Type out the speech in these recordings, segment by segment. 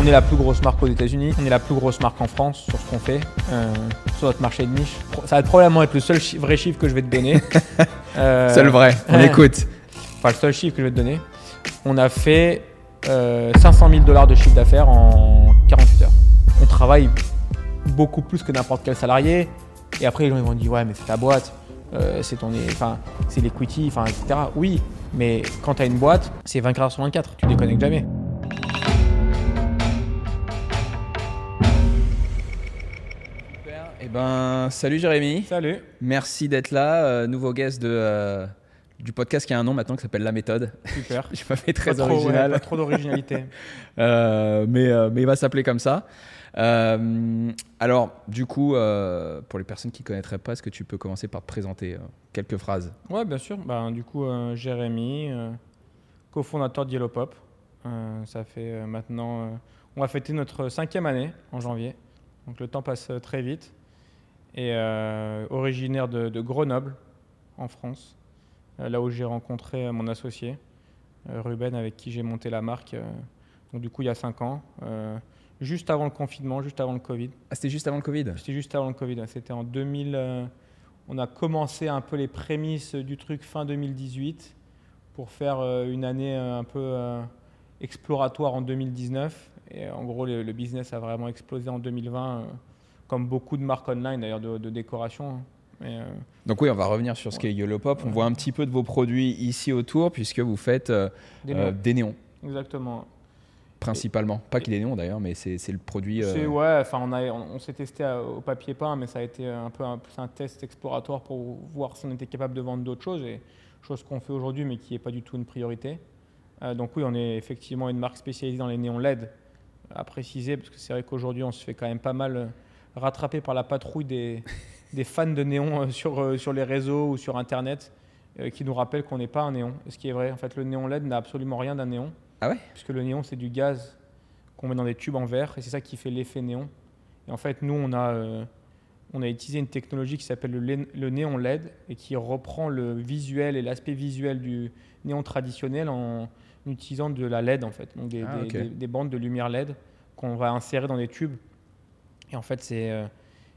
On est la plus grosse marque aux États-Unis, on est la plus grosse marque en France sur ce qu'on fait, euh, sur notre marché de niche. Ça va probablement être le seul chi- vrai chiffre que je vais te donner. Euh, Seul vrai, on écoute. Enfin, le seul chiffre que je vais te donner. On a fait euh, 500 000 dollars de chiffre d'affaires en 48 heures. On travaille beaucoup plus que n'importe quel salarié. Et après, les gens ils vont dire Ouais, mais c'est ta boîte, euh, c'est ton, enfin, c'est l'equity, enfin, etc. Oui, mais quand tu as une boîte, c'est 24 heures sur 24. Tu déconnectes jamais. Eh ben, salut Jérémy. Salut. Merci d'être là. euh, nouveau guest de, euh, du podcast qui a un nom maintenant qui s'appelle La Méthode. Super. Je m'as fait très Pas trop, ouais, original. pas trop d'originalité. Euh, mais, mais il va s'appeler comme ça. Alors, du coup, pour les personnes qui ne connaîtraient pas, est-ce que tu peux commencer par te présenter quelques phrases? Ouais, bien sûr. Ben, du coup, Jérémy, cofondateur de Yellow Pop. Ça fait maintenant. on va fêter notre cinquième année en janvier. Donc le temps passe très vite. Et euh, originaire de, de Grenoble, en France, euh, là où j'ai rencontré euh, mon associé, Ruben, avec qui j'ai monté la marque. donc du coup, il y a cinq ans, juste avant le confinement, juste avant le Covid. Ah, c'était juste avant le Covid? C'était juste avant le Covid. C'était en 2000. euh, on a commencé un peu les prémices du truc fin 2018 pour faire euh, une année euh, un peu exploratoire en 2019. Et en gros, le, le business a vraiment explosé en 2020, euh, comme beaucoup de marques online d'ailleurs de, de décoration. hein. Mais, euh, Donc oui, on va revenir sur ce qu'est YOLO Pop. On voit un petit peu de vos produits ici autour, puisque vous faites euh, des euh, des néons, Exactement. principalement. Pas qu'il des néons d'ailleurs, mais c'est le produit... ouais, enfin on, a- on, on s'est testé à- au papier peint, mais ça a été un peu un, plus un test exploratoire pour voir si on était capable de vendre d'autres choses, et chose qu'on fait aujourd'hui, mais qui n'est pas du tout une priorité. Donc oui, on est effectivement une marque spécialisée dans les néons LED, à préciser, parce que c'est vrai qu'aujourd'hui on se fait quand même pas mal rattraper par la patrouille des, des fans de néons euh, sur, euh, sur les réseaux ou sur Internet, euh, qui nous rappellent qu'on n'est pas un néon. Ce qui est vrai, en fait, le néon LED n'a absolument rien d'un néon. Ah ouais? Puisque le néon, c'est du gaz qu'on met dans des tubes en verre et c'est ça qui fait l'effet néon. Et en fait, nous, on a, euh, on a utilisé une technologie qui s'appelle le, néon LED et qui reprend le visuel et l'aspect visuel du néon traditionnel en utilisant de la LED, en fait. Donc des, Ah, des- ok. des- des bandes de lumière LED qu'on va insérer dans des tubes. Et en fait, c'est euh,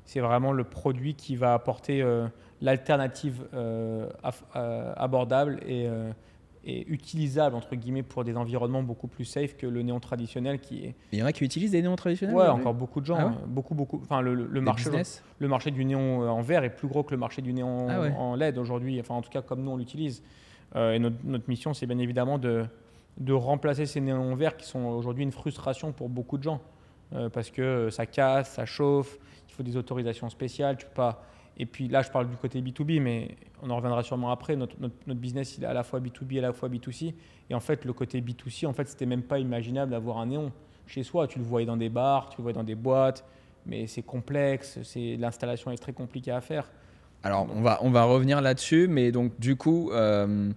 c'est vraiment le produit qui va apporter euh, l'alternative euh, euh, abordable et, et utilisable entre guillemets pour des environnements beaucoup plus safe que le néon traditionnel qui est Il y en a qui utilisent des néons traditionnels ouais encore beaucoup de gens Ah ouais euh, beaucoup beaucoup. Enfin le, marché business le marché du néon en verre est plus gros que le marché du néon Ah ouais. en LED aujourd'hui. Enfin en tout cas comme nous on l'utilise. Et notre, notre mission c'est bien évidemment de de remplacer ces néons verts qui sont aujourd'hui une frustration pour beaucoup de gens Euh, parce que euh, ça casse ça chauffe il faut des autorisations spéciales tu pas et puis là, je parle du côté B2B, mais on en reviendra sûrement après. Notre, notre, business, il est à la fois B2B et à la fois B2C. Et en fait, le côté B2C, en fait, c'était même pas imaginable d'avoir un néon chez soi. Tu le voyais dans des bars, tu le voyais dans des boîtes, mais c'est complexe, c'est l'installation est très compliquée à faire. Alors, on va, on va revenir là-dessus, mais donc, du coup, euh,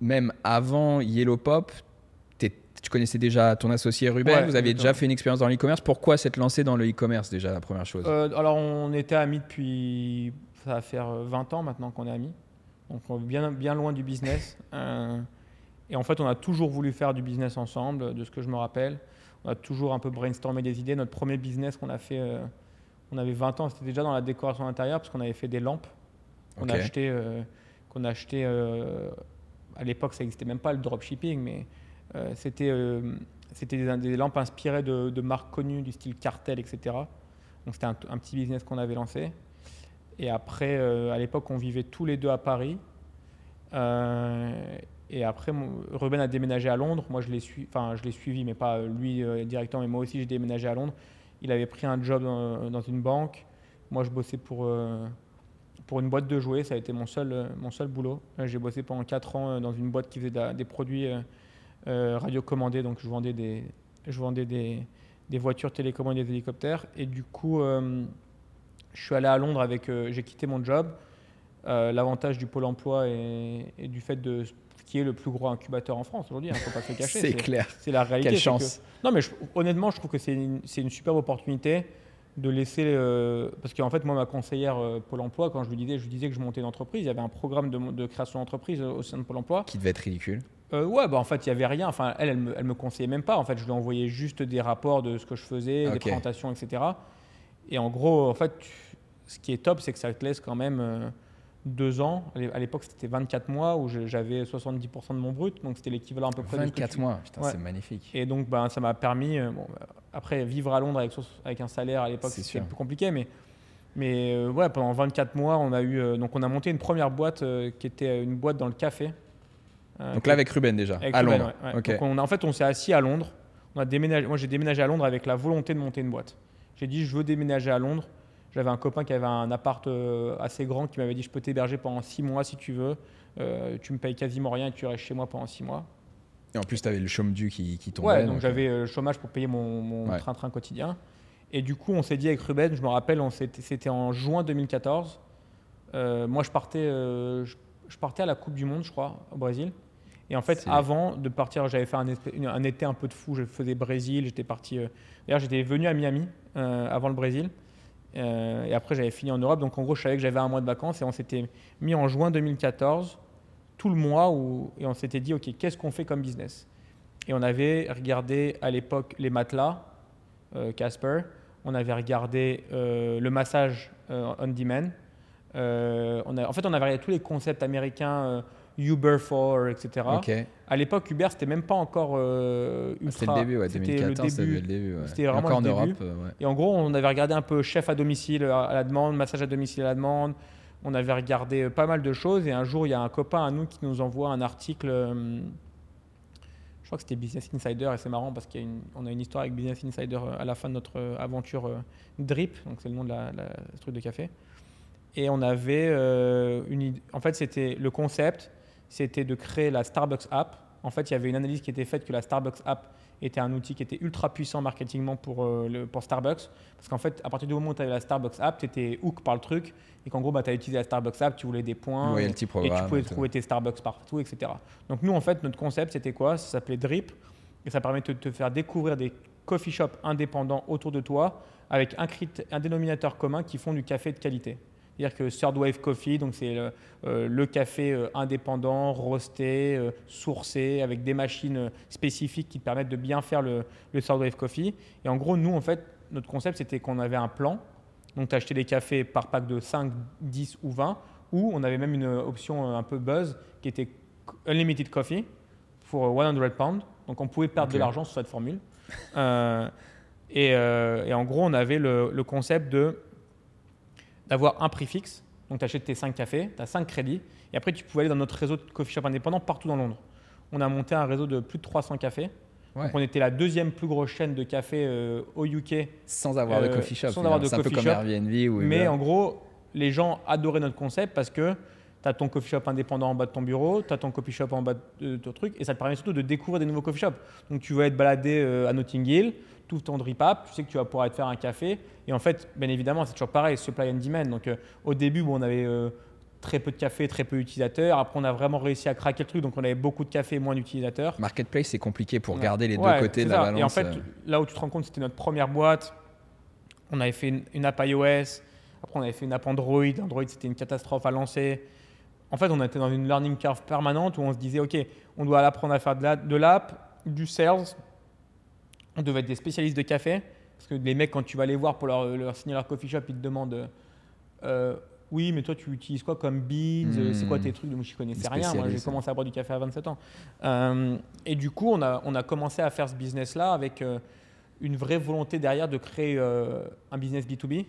même avant Yellow Pop, tu connaissais déjà ton associé Ruben, Ouais, vous aviez déjà fait une expérience dans l'e-commerce. Pourquoi s'être lancé dans le e-commerce déjà, la première chose Euh, alors, on était amis depuis, ça va faire euh, 20 ans maintenant qu'on est amis. Donc, on est bien, bien loin du business. Euh, et en fait, on a toujours voulu faire du business ensemble, de ce que je me rappelle. On a toujours un peu brainstormé des idées. Notre premier business qu'on a fait, euh, on avait 20 ans, c'était déjà dans la décoration intérieure parce qu'on avait fait des lampes qu'on Ok. a acheté, euh, qu'on a acheté euh, à l'époque, ça n'existait même pas le dropshipping, mais euh, c'était euh, c'était des, des lampes inspirées de, marques connues du style Cartel, etc. Donc c'était un, petit business qu'on avait lancé. Et après, euh, à l'époque, on vivait tous les deux à Paris. Euh, et après, Ruben a déménagé à Londres. Moi, je l'ai suivi, enfin, je l'ai suivi, mais pas lui euh, directement, mais moi aussi, j'ai déménagé à Londres. Il avait pris un job dans, une banque. Moi, je bossais pour, euh, pour une boîte de jouets. Ça a été mon seul, euh, mon seul boulot. Euh, J'ai bossé pendant 4 ans euh, dans une boîte qui faisait de- des produits euh, radiocommandés. Donc, je vendais des, je vendais des, des voitures télécommandées, des hélicoptères. Et du coup, euh, je suis allé à Londres avec. euh, J'ai quitté mon job. Euh, L'avantage du pôle emploi et, et du fait de qui est le plus gros incubateur en France aujourd'hui, il ne faut pas se le cacher. C'est clair. C'est la réalité. Quelle chance. que- non, mais je- honnêtement, je trouve que c'est une, une superbe opportunité de laisser. euh, parce qu'en fait, moi, ma conseillère euh, Pôle emploi, quand je lui disais, je lui disais que je montais une entreprise, il y avait un programme de, de création d'entreprise au sein de Pôle emploi. Qui devait être ridicule. Euh, ouais, bah en fait, il y avait rien. Enfin, elle, elle me, elle me conseillait même pas. En fait, je lui envoyais juste des rapports de ce que je faisais, des Ok. présentations, etc. Et en gros, en fait, tu- ce qui est top, c'est que ça te laisse quand même euh, deux ans. À l'é- À l'époque, c'était 24 mois où je- j'avais 70% de mon brut, donc c'était l'équivalent à peu près de ce que 24 tu- mois, putain, Ouais. c'est magnifique. Et donc, ben, ça m'a permis. euh, bon, bah, après, vivre à Londres avec, avec un salaire à l'époque, C'est c'était sûr. plus compliqué, mais. Mais euh, ouais, pendant 24 mois, on a eu euh, donc on a monté une première boîte euh, qui était une boîte dans le café. Euh, Donc là, avec Ruben déjà, avec à Ruben, Londres. ouais, ouais. Ok. Donc on a- en fait, on s'est assis à Londres. On a déménagé, moi, j'ai déménagé à Londres avec la volonté de monter une boîte. J'ai dit, je veux déménager à Londres. J'avais un copain qui avait un appart euh, assez grand qui m'avait dit, je peux t'héberger pendant six mois si tu veux. Euh, tu me payes quasiment rien et tu restes chez moi pendant six mois. Et en plus, tu avais le chaume dû qui, qui tombait. Ouais, donc j'avais le chômage pour payer mon, Ouais. train-train quotidien. Et du coup, on s'est dit avec Ruben, je me rappelle, c'était en juin 2014. Euh, moi, je partais, euh, je, je partais à la Coupe du Monde, je crois, au Brésil. Et en fait, avant de partir, j'avais fait un, été un peu de fou. Je faisais Brésil, j'étais parti. euh, D'ailleurs, j'étais venu à Miami euh, avant le Brésil. Euh, et après, j'avais fini en Europe. Donc, en gros, je savais que j'avais un mois de vacances. Et on s'était mis en juin 2014, tout le mois, où, et on s'était dit, OK, qu'est-ce qu'on fait comme business? Et on avait regardé à l'époque les matelas, euh, Casper. On avait regardé le massage on demand. Euh, on a, en fait, on avait regardé tous les concepts américains, euh, Uber for, etc. À l'époque, Uber, c'était même pas encore euh, ultra. C'était le début, ouais, c'était 2014, le c'était début. le début. ouais. C'était Et vraiment encore en le Europe, début. euh, ouais. Et en gros, on avait regardé un peu chef à domicile à la demande, massage à domicile à la demande. On avait regardé pas mal de choses. Et un jour, il y a un copain à nous qui nous envoie un article. je crois que c'était Business Insider. Et c'est marrant parce qu'on a une histoire avec Business Insider à la fin de notre aventure Drip. Donc, c'est le nom de la, la ce truc de café. Et on avait euh, une idée. En fait, c'était le concept, c'était de créer la Starbucks app. En fait, il y avait une analyse qui était faite que la Starbucks app était un outil qui était ultra puissant marketingement pour, euh, le, pour Starbucks. Parce qu'en fait, à partir du moment où tu avais la Starbucks app, tu étais hook par le truc. Et qu'en gros, bah, tu as utilisé la Starbucks app, tu voulais des points. Et programme tu pouvais et trouver tes Starbucks partout, etc. Donc nous, en fait, notre concept, c'était quoi? Ça s'appelait Drip. Et ça permettait de te faire découvrir des coffee shops indépendants autour de toi avec un, crit- un dénominateur commun qui font du café de qualité. C'est-à-dire que Third Wave Coffee, donc c'est le, euh, le café euh, indépendant, roasté, euh, sourcé, avec des machines spécifiques qui te permettent de bien faire le, le Third Wave Coffee. Et en gros, nous, en fait, notre concept, c'était qu'on avait un plan. Donc, tu achetais des cafés par pack de 5, 10 ou 20, ou on avait même une option un peu buzz qui était Unlimited Coffee pour euh, 100 pounds. Donc, on pouvait perdre de l'argent sur cette formule. Euh, et, et en gros, on avait le, le concept de d'avoir un prix fixe. Donc, tu achètes tes 5 cafés, tu as 5 crédits, et après, tu pouvais aller dans notre réseau de coffee shop indépendants partout dans Londres. On a monté un réseau de plus de 300 cafés. Ouais. Donc, on était la deuxième plus grosse chaîne de café euh, au UK. Sans avoir de Euh, coffee shop. sans avoir de C'est un peu coffee comme. Airbnb ou Mais en gros, les gens adoraient notre concept parce que tu as ton coffee shop indépendant en bas de ton bureau, tu as ton coffee shop en bas de ton truc, et ça te permet surtout de découvrir des nouveaux coffee shops. Donc tu vas être baladé euh, à Notting Hill, tout ton drip app, tu sais que tu vas pouvoir te faire un café. Et en fait, bien évidemment, c'est toujours pareil, supply and demand. Donc euh, au début, bon, on avait euh, très peu de café, très peu d'utilisateurs. Après, on a vraiment réussi à craquer le truc, donc on avait beaucoup de café et moins d'utilisateurs. Marketplace, c'est compliqué pour Ouais. garder les Ouais, deux côtés de la balance. Et en fait, euh. là où tu te rends compte, c'était notre première boîte. On avait fait une, une app iOS. Après, on avait fait une app Android. Android, c'était une catastrophe à lancer. En fait, on était dans une learning curve permanente où on se disait, OK, on doit apprendre à faire de la- de l'app, du sales. On devait être des spécialistes de café. Parce que les mecs, quand tu vas les voir pour leur, leur signer leur coffee shop, ils te demandent euh, Oui, mais toi, tu utilises quoi comme beans Hmm. C'est quoi tes trucs? Donc, je connaissais rien. Moi, j'ai commencé à boire du café à 27 ans. Euh, et du coup, on a, on a commencé à faire ce business-là avec euh, une vraie volonté derrière de créer euh, un business B2B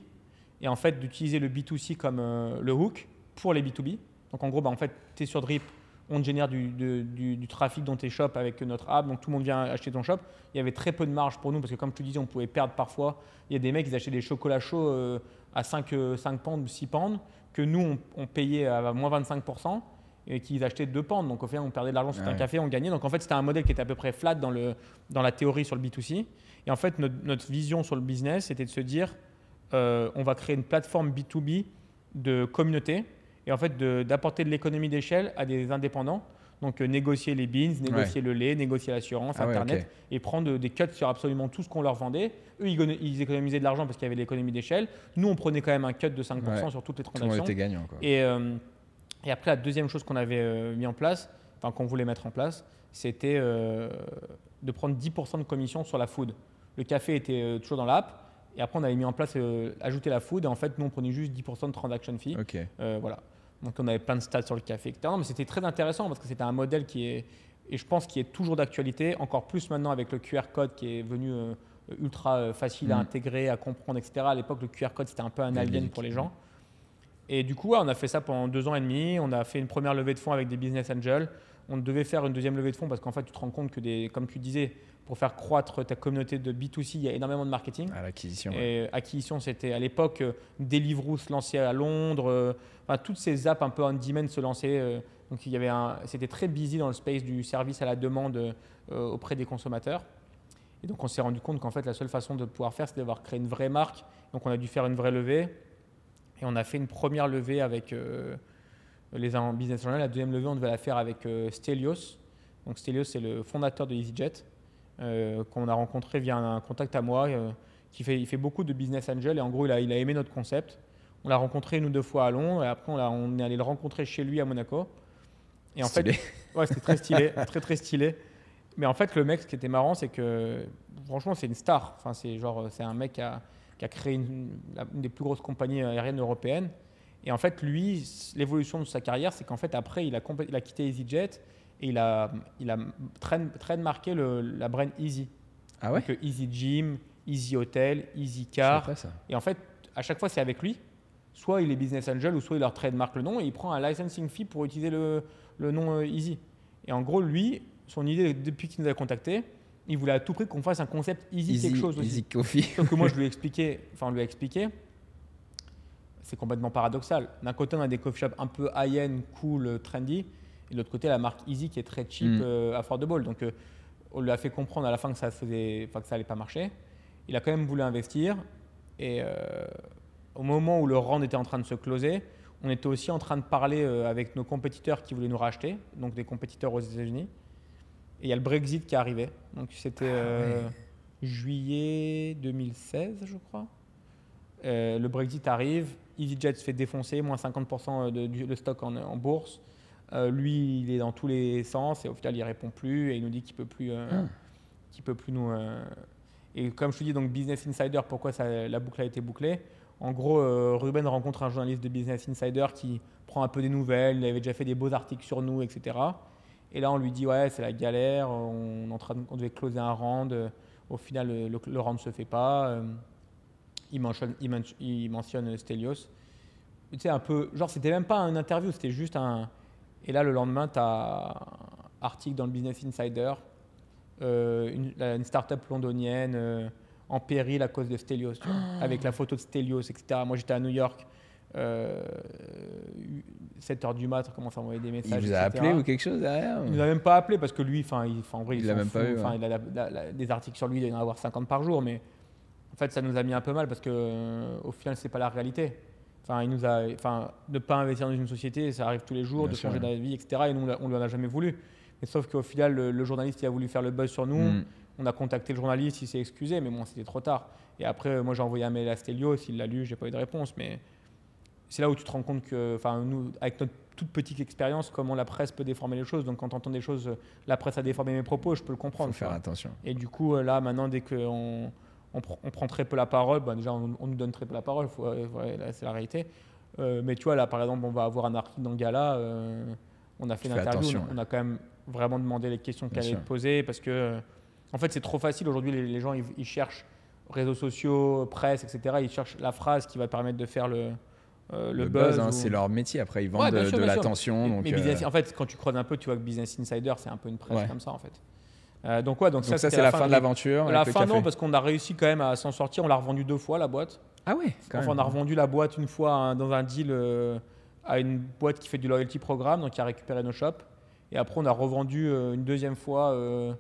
et en fait d'utiliser le B2C comme euh, le hook pour les B2B. Donc en gros, bah, en fait, tu es sur Drip, on génère du, de- du- du trafic dans tes shops avec notre app, donc tout le monde vient acheter ton shop. Il y avait très peu de marge pour nous parce que comme je te disais, on pouvait perdre parfois. Il y a des mecs, ils achetaient des chocolats chauds euh, à 5, euh, 5 pounds, 6 pounds, que nous, on, on payait à moins 25% et qu'ils achetaient 2 pounds. Donc au final, on perdait de l'argent sur Ouais. un café, on gagnait. Donc en fait, c'était un modèle qui était à peu près flat dans, le, dans la théorie sur le B2C. Et en fait, notre, notre vision sur le business, c'était de se dire, euh, on va créer une plateforme B2B de communauté et en fait d'apporter de l'économie d'échelle à des indépendants. Donc euh, négocier les beans, négocier le lait, négocier l'assurance, Ah ouais, Internet et prendre des cuts sur absolument tout ce qu'on leur vendait. Eux, ils, écono- ils économisaient de l'argent parce qu'il y avait l'économie d'échelle. Nous, on prenait quand même un cut de 5% Ouais. sur toutes les Tout le monde transactions. était gagnant. Quoi. Et, euh, et après, la deuxième chose qu'on avait euh, mis en place, enfin qu'on voulait mettre en place, c'était euh, de prendre 10% de commission sur la food. Le café était toujours dans l'app. Et après, on avait mis en place, ajouter la food. Et en fait, nous, on prenait juste 10% de transaction fee. Ok. Euh, voilà. Donc on avait plein de stats sur le café, etc. Non, mais c'était très intéressant parce que c'était un modèle qui est, et je pense qui est toujours d'actualité, encore plus maintenant avec le QR code qui est venu euh, ultra euh, facile à Mm. intégrer, à comprendre, etc. À l'époque, le QR code c'était un peu un alien pour les gens. Et du coup, on a fait ça pendant deux ans et demi. On a fait une première levée de fonds avec des business angels. On devait faire une deuxième levée de fonds parce qu'en fait, tu te rends compte que, des, comme tu disais, pour faire croître ta communauté de B2C, il y a énormément de marketing. À l'acquisition. ouais. Et acquisition, c'était à l'époque euh, Deliveroo se lançait à Londres, euh, enfin, toutes ces apps un peu on-demand se lançaient. euh, donc il y avait c'était très busy dans le space du service à la demande euh, auprès des consommateurs. Et donc on s'est rendu compte qu'en fait la seule façon de pouvoir faire, c'était d'avoir créé une vraie marque. Donc on a dû faire une vraie levée. Et on a fait une première levée avec euh, les en business angels. La deuxième levée, on devait la faire avec euh, Stelios. Donc Stelios, c'est le fondateur de EasyJet euh, qu'on a rencontré via un, contact à moi. euh, qui fait, il fait beaucoup de business angel et en gros il a, il a aimé notre concept. On l'a rencontré une ou deux fois à Londres et après on, l'a- on est allé le rencontrer chez lui à Monaco. Et en Stylé. fait, ouais, c'était très stylé, très très stylé. Mais en fait, le mec, ce qui était marrant, c'est que franchement, c'est une star. Enfin, c'est genre, c'est un mec qui a, qui a créé une, une des plus grosses compagnies aériennes européennes. Et en fait, lui, l'évolution de sa carrière, c'est qu'en fait, après, il a, complè- il a quitté EasyJet et il a, il a trademarké le, la brand Easy. Ah ouais? Donc, euh, Easy Gym, Easy Hotel, Easy Car. ça. Et en fait, à chaque fois, c'est avec lui. Soit il est business angel, ou soit il leur trademark le nom et il prend un licensing fee pour utiliser le, le nom euh, Easy. Et en gros, lui, son idée, depuis qu'il nous a contacté, il voulait à tout prix qu'on fasse un concept Easy, quelque chose aussi. Easy Coffee. Sauf que moi, je lui ai expliqué, enfin, on lui a expliqué, c'est complètement paradoxal. D'un côté, on a des coffee shops un peu high-end, cool, euh, trendy, et de l'autre côté, la marque Easy qui est très cheap, Mm. euh, affordable. Donc, euh, on lui a fait comprendre à la fin que ça faisait, enfin, que ça allait pas marcher. Il a quand même voulu investir, et au moment où le round était en train de se closer, on était aussi en train de parler avec nos compétiteurs qui voulaient nous racheter, donc des compétiteurs aux États-Unis. Et il y a le Brexit qui arrivait. Donc c'était euh, juillet 2016, je crois. Euh, le Brexit arrive, EasyJet se fait défoncer, moins 50% de, du le stock en, en bourse. Euh, lui, il est dans tous les sens et au final, il répond plus et il nous dit qu'il peut plus, euh, Ah. qu'il peut plus nous. euh, Et comme je te dis, donc Business Insider, pourquoi ça- la boucle a été bouclée? En gros, euh, Ruben rencontre un journaliste de Business Insider qui prend un peu des nouvelles. Il avait déjà fait des beaux articles sur nous, etc. Et là, on lui dit ouais, c'est la galère. On, est en train de- on devait closer un round. euh, Au final, le, le, le round ne se fait pas. Euh, il mentionne, il men- il mentionne Stelios. Tu sais, un peu, genre, c'était même pas une interview, c'était juste un. Et là, le lendemain, tu as un article dans le Business Insider, euh, une, une start-up londonienne euh, en péril à cause de Stelios, tu vois, avec la photo de Stelios, etc. Moi, j'étais à New York, euh, 7 heures du mat, on commence à envoyer des Il messages. vous a etc. appelé ou quelque chose derrière Il nous a même pas appelé parce que lui, enfin, il, en vrai, il, Il pas eu, ouais. il a la- la- la- des articles sur lui, il doit y en avoir 50 par jour, mais en fait, ça nous a mis un peu mal parce que euh, au final, c'est pas la réalité. Enfin, il nous a, enfin, ne pas investir dans une société, ça arrive tous les jours, Bien de sûr, changer ouais. d'avis, etc. Et nous, on l'a- on lui en a jamais voulu. Mais sauf qu'au final, le, le journaliste, il a voulu faire le buzz sur nous. Mm. On a contacté le journaliste, il s'est excusé, mais bon, c'était trop tard. Et après, euh, moi, j'ai envoyé un mail à Stelios, il l'a lu, j'ai pas eu de réponse. Mais c'est là où tu te rends compte que, enfin, nous, avec notre toute petite expérience, comment la presse peut déformer les choses. Donc, quand tu entends des choses, euh, la presse a déformé mes propos, je peux le Faut comprendre. tu faire attention. Et du coup, là, maintenant, dès qu'on on, pr- on prend très peu la parole, bah, déjà, on, on nous donne très peu la parole, faut- ouais, ouais, là, c'est la réalité. Euh, mais tu vois, là, par exemple, on va avoir un article dans le gala, euh, on a fait une interview, on, on a quand même vraiment demandé les questions qu'elle allait poser, parce que, euh, en fait, c'est trop facile. Aujourd'hui, les, les gens, ils, ils cherchent réseaux sociaux, presse, etc. Ils cherchent la phrase qui va permettre de faire le, euh, le, Le, buzz, hein, ou- c'est leur métier. Après, ils vendent Ouais, de, sûr, l'attention. mais donc, Business- euh, en fait, quand tu creuses un peu, tu vois que Business Insider, c'est un peu une presse Ouais. comme ça, en fait. Euh, donc, ouais, donc, donc ça, c'est la fin de l'aventure. la fin, non, parce qu'on a réussi quand même à s'en sortir. On l'a revendu deux fois, la boîte. Ah ouais, quand Enfin, même. on a revendu la boîte une fois hein, dans un deal euh, à une boîte qui fait du loyalty programme, donc qui a récupéré nos shops. Et après, on a revendu euh, une deuxième fois, euh,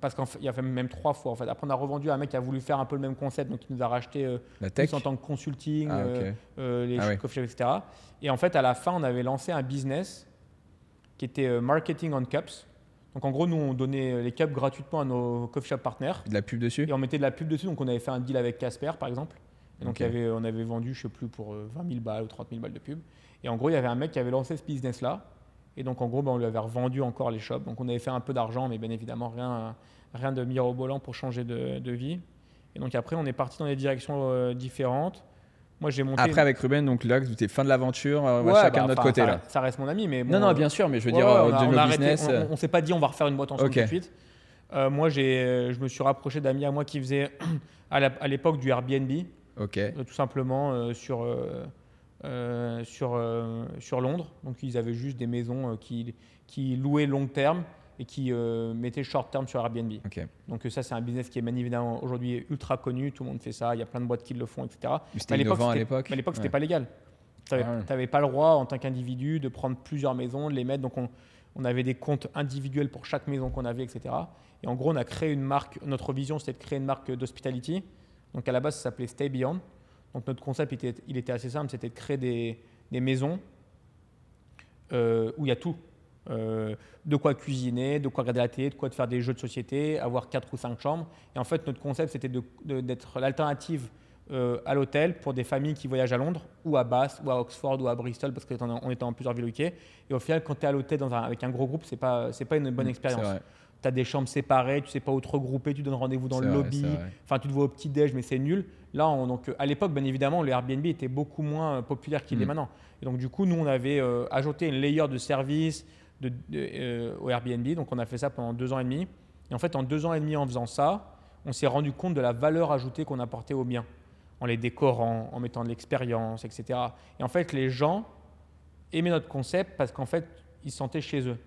parce qu'il y a fait même trois fois en fait. Après, on a revendu à un mec qui a voulu faire un peu le même concept, donc il nous a racheté euh, La tech. plus en tant que consulting, Ah, euh, les Ah coffee etc. Et en fait, à la fin, on avait lancé un business qui était marketing on cups. Donc en gros, nous, on donnait euh, les cups gratuitement à nos coffee shop partners. De la pub dessus Et on mettait de la pub dessus, donc on avait fait un deal avec Casper par exemple. Et donc Ok. il y avait, on avait vendu, je sais plus, pour euh, 20 000 balles ou 30 000 balles de pub. Et en gros, il y avait un mec qui avait lancé ce business-là. Et donc, en gros, ben, on lui avait revendu encore les shops. Donc, on avait fait un peu d'argent, mais bien évidemment, rien, rien de mirobolant pour changer de, de vie. Et donc, après, on est parti dans des directions euh, différentes. Moi, j'ai monté. Après, avec Ruben, donc là, vous étiez fin de l'aventure, euh, Ouais, chacun bah, de notre côté ça, là. ça reste mon ami, mais bon, non, non, euh, bien sûr, mais je veux Ouais, dire, ouais, euh, on a- on a arrêté- business. on- on, s'est pas dit on va refaire une boîte ensemble Ok. tout de suite. Euh, moi, je me suis rapproché d'amis à moi qui faisaient à, l'époque du Airbnb, Ok. euh, tout simplement sur, sur, sur Londres. Donc, ils avaient juste des maisons qui, qui louaient long terme et qui euh, mettaient short terme sur Airbnb. Donc, euh, ça, c'est un business qui est bien évidemment aujourd'hui ultra connu. Tout le monde fait ça. Il y a plein de boîtes qui le font, etc. C'était à l'époque. Mais à l'époque, c'était Ouais. pas légal. Tu n'avais Ah ouais. pas le droit en tant qu'individu de prendre plusieurs maisons, de les mettre. Donc, on, on avait des comptes individuels pour chaque maison qu'on avait, etc. Et en gros, on a créé une marque. Notre vision, c'était de créer une marque d'hospitality. Donc, à la base, ça s'appelait Stay Beyond. Donc, notre concept, était, il était assez simple c'était de créer des, des maisons euh, où il y a tout. Euh, de quoi cuisiner, de quoi regarder la télé, de quoi de faire des jeux de société, avoir quatre ou cinq chambres. Et en fait, notre concept, c'était d'être l'alternative euh, à l'hôtel pour des familles qui voyagent à Londres ou à Bath ou à Oxford ou à Bristol parce qu'on on était en plusieurs villes UK. Et au final, quand tu es à l'hôtel un- avec un gros groupe, c'est pas pas une bonne Mm, expérience. Tu as des chambres séparées, tu sais pas où te regrouper, tu donnes rendez-vous dans le vrai, lobby. Enfin, tu te vois au petit déj, mais c'est nul. Là, on- donc à l'époque, bien évidemment, le Airbnb était beaucoup moins euh, populaire qu'il Mm. est maintenant. Et donc du coup, nous, on avait euh, ajouté une layer de service euh, au Airbnb. Donc on a fait ça pendant deux ans et demi. Et en fait, en deux ans et demi, en faisant ça, on s'est rendu compte de la valeur ajoutée qu'on apportait aux biens, en les décorant, en mettant de l'expérience, etc. Et en fait, les gens aimaient notre concept parce qu'en fait, ils se sentaient chez eux.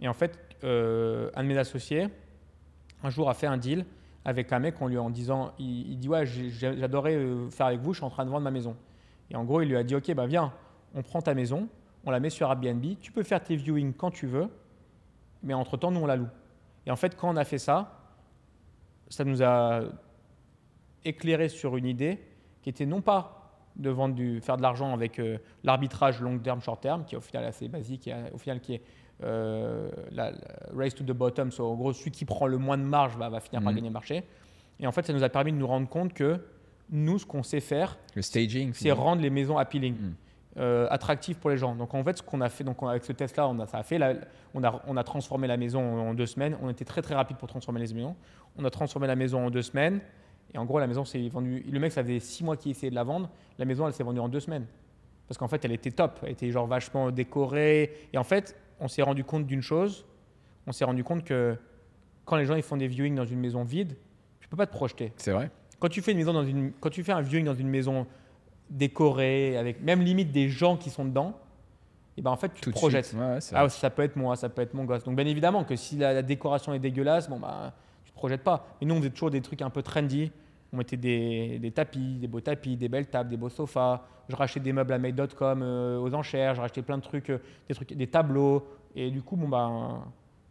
Et en fait, euh, un de mes associés, un jour, a fait un deal avec un mec en lui en disant, il, il dit ouais, j'adorais euh, faire avec vous, je suis en train de vendre ma maison. Et en gros, il lui a dit ok, bah viens, on prend ta maison, on la met sur Airbnb, tu peux faire tes viewings quand tu veux, mais entre temps, nous on la loue. Et en fait, quand on a fait ça, ça nous a éclairé sur une idée qui était non pas de vendre du, faire de l'argent avec euh, l'arbitrage long terme, short terme, qui est au final assez basique, et euh, au final qui est euh, la, la race to the bottom, so, en gros celui qui prend le moins de marge va, va finir par Mhm. gagner le marché. Et en fait, ça nous a permis de nous rendre compte que nous, ce qu'on sait faire, Le staging. c'est rendre les maisons appealing, Mm. Euh, attractives pour les gens. Donc en fait, ce qu'on a fait, donc on- avec ce test-là, on a ça a fait, la- on a on a transformé la maison en, en deux semaines. On était très très rapide pour transformer les maisons. On a transformé la maison en deux semaines. Et en gros, la maison s'est vendue. Le mec, ça faisait six mois qu'il essayait de la vendre. La maison, elle s'est vendue en deux semaines. Parce qu'en fait, elle était top. Elle était genre vachement décorée. Et en fait, on s'est rendu compte d'une chose. On s'est rendu compte que quand les gens ils font des viewings dans une maison vide, tu peux pas te projeter. C'est vrai. Quand tu fais une maison dans une, quand tu fais un viewing dans une maison décorée, avec même limite des gens qui sont dedans, et ben en fait tu Tout te projettes. Ouais, Ah, ça peut être moi, ça peut être mon gosse. Donc bien évidemment que si la, la décoration est dégueulasse, bon bah tu te projettes pas. Mais nous on faisait toujours des trucs un peu trendy. On mettait des, des tapis, des beaux tapis, des belles tables, des beaux sofas. Je rachetais des meubles à made.com euh, aux enchères. Je rachetais plein de trucs, euh, des trucs, des tableaux. Et du coup bon bah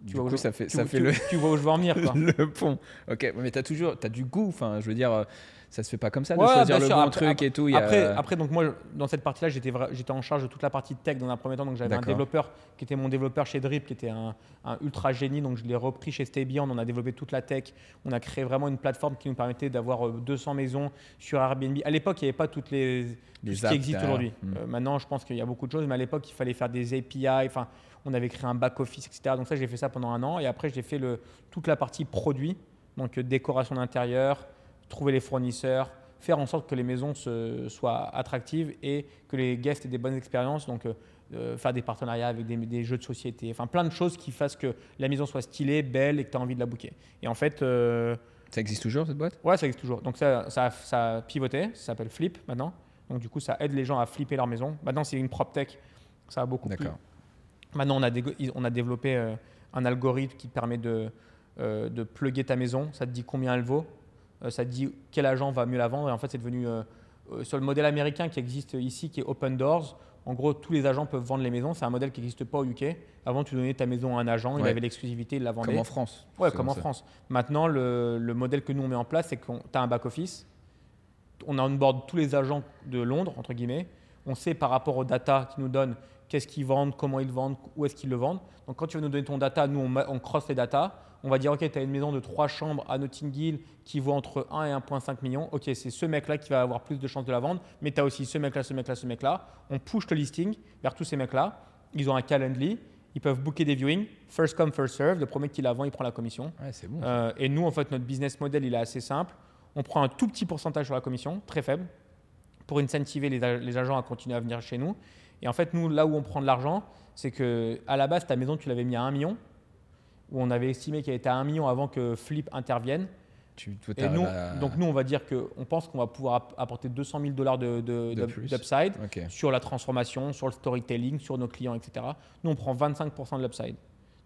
Du vois où coup, je- ça fait, tu, ça tu- fait le, tu vois où je veux en venir quoi. le pont. Ok, mais t'as toujours, t'as du goût. Enfin, je veux dire, euh, ça se fait pas comme ça de Ouais, choisir le sûr. bon Après- truc et tout. il y a- Après, après, donc moi, dans cette partie-là, j'étais, en charge de toute la partie tech dans un premier temps. Donc j'avais un développeur qui était mon développeur chez Drip, qui était un, un ultra génie. Donc je l'ai repris chez Beyond. On a développé toute la tech. On a créé vraiment une plateforme qui nous permettait d'avoir euh, 200 maisons sur Airbnb. À l'époque, il n'y avait pas toutes les, Les apps qui existe derrière. aujourd'hui. Mm. Euh, maintenant, je pense qu'il y a beaucoup de choses, mais à l'époque, il fallait faire des API. Enfin, on avait créé un back-office, etc. Donc ça, j'ai fait ça pendant un an. Et après, j'ai fait le, toute la partie produit, donc euh, décoration d'intérieur, trouver les fournisseurs, faire en sorte que les maisons se- soient attractives et que les guests aient des bonnes expériences. Donc, euh, euh, faire des partenariats avec des, des jeux de société, enfin plein de choses qui fassent que la maison soit stylée, belle et que tu as envie de la booker. Et en fait, euh, Ça existe toujours cette boîte? Ouais, ça existe toujours. Donc ça, ça, a- ça a pivoté, ça s'appelle Flip maintenant. Donc du coup, ça aide les gens à flipper leur maison. Maintenant, c'est une prop tech. Ça a beaucoup plu. D'accord. Maintenant, on a, on a développé euh, un algorithme qui permet de, de plugger ta maison. Ça te dit combien elle vaut. Euh, ça te dit quel agent va mieux la vendre. Et en fait, c'est devenu euh, euh, sur le modèle américain qui existe ici, qui est Open Doors. En gros, tous les agents peuvent vendre les maisons. C'est un modèle qui n'existe pas au UK. Avant, tu donnais ta maison à un agent, il avait l'exclusivité, il la vendait. Comme en France. Ouais, comme en ça. France. Maintenant, le, le modèle que nous on met en place, c'est qu'on tu as un back-office. On a on board tous les agents de Londres, entre guillemets. On sait par rapport aux data qu'ils nous donnent qu'est-ce qu'ils vendent, comment ils vendent, où est-ce qu'ils le vendent. Donc quand tu vas nous donner ton data, nous on, on cross les data. On va dire, OK, tu as une maison de 3 chambres à Notting Hill qui vaut entre 1 et 1,5 million. OK, c'est ce mec-là qui va avoir plus de chances de la vendre. Mais tu as aussi ce mec-là, ce mec-là, ce mec-là. On push le listing vers tous ces mecs-là. Ils ont un Calendly. Ils peuvent booker des viewings, first come, first serve. Le premier qui l'avant, il prend la commission. Ouais, c'est bon. Euh, et nous, en fait, notre business model, il est assez simple. On prend un tout petit pourcentage sur la commission, très faible, pour incentiver les, les agents à continuer à venir chez nous. Et en fait, nous, là où on prend de l'argent, c'est que à la base, ta maison, tu l'avais mis à 1 million, où on avait estimé qu'elle était à 1 million avant que Flip intervienne. tu, toi, Et nous, la- donc nous, on va dire qu'on pense qu'on va pouvoir app- apporter 200 000 dollars de, de- De d'upside sur la transformation, sur le storytelling, sur nos clients, etc. Nous, on prend 25% de l'upside.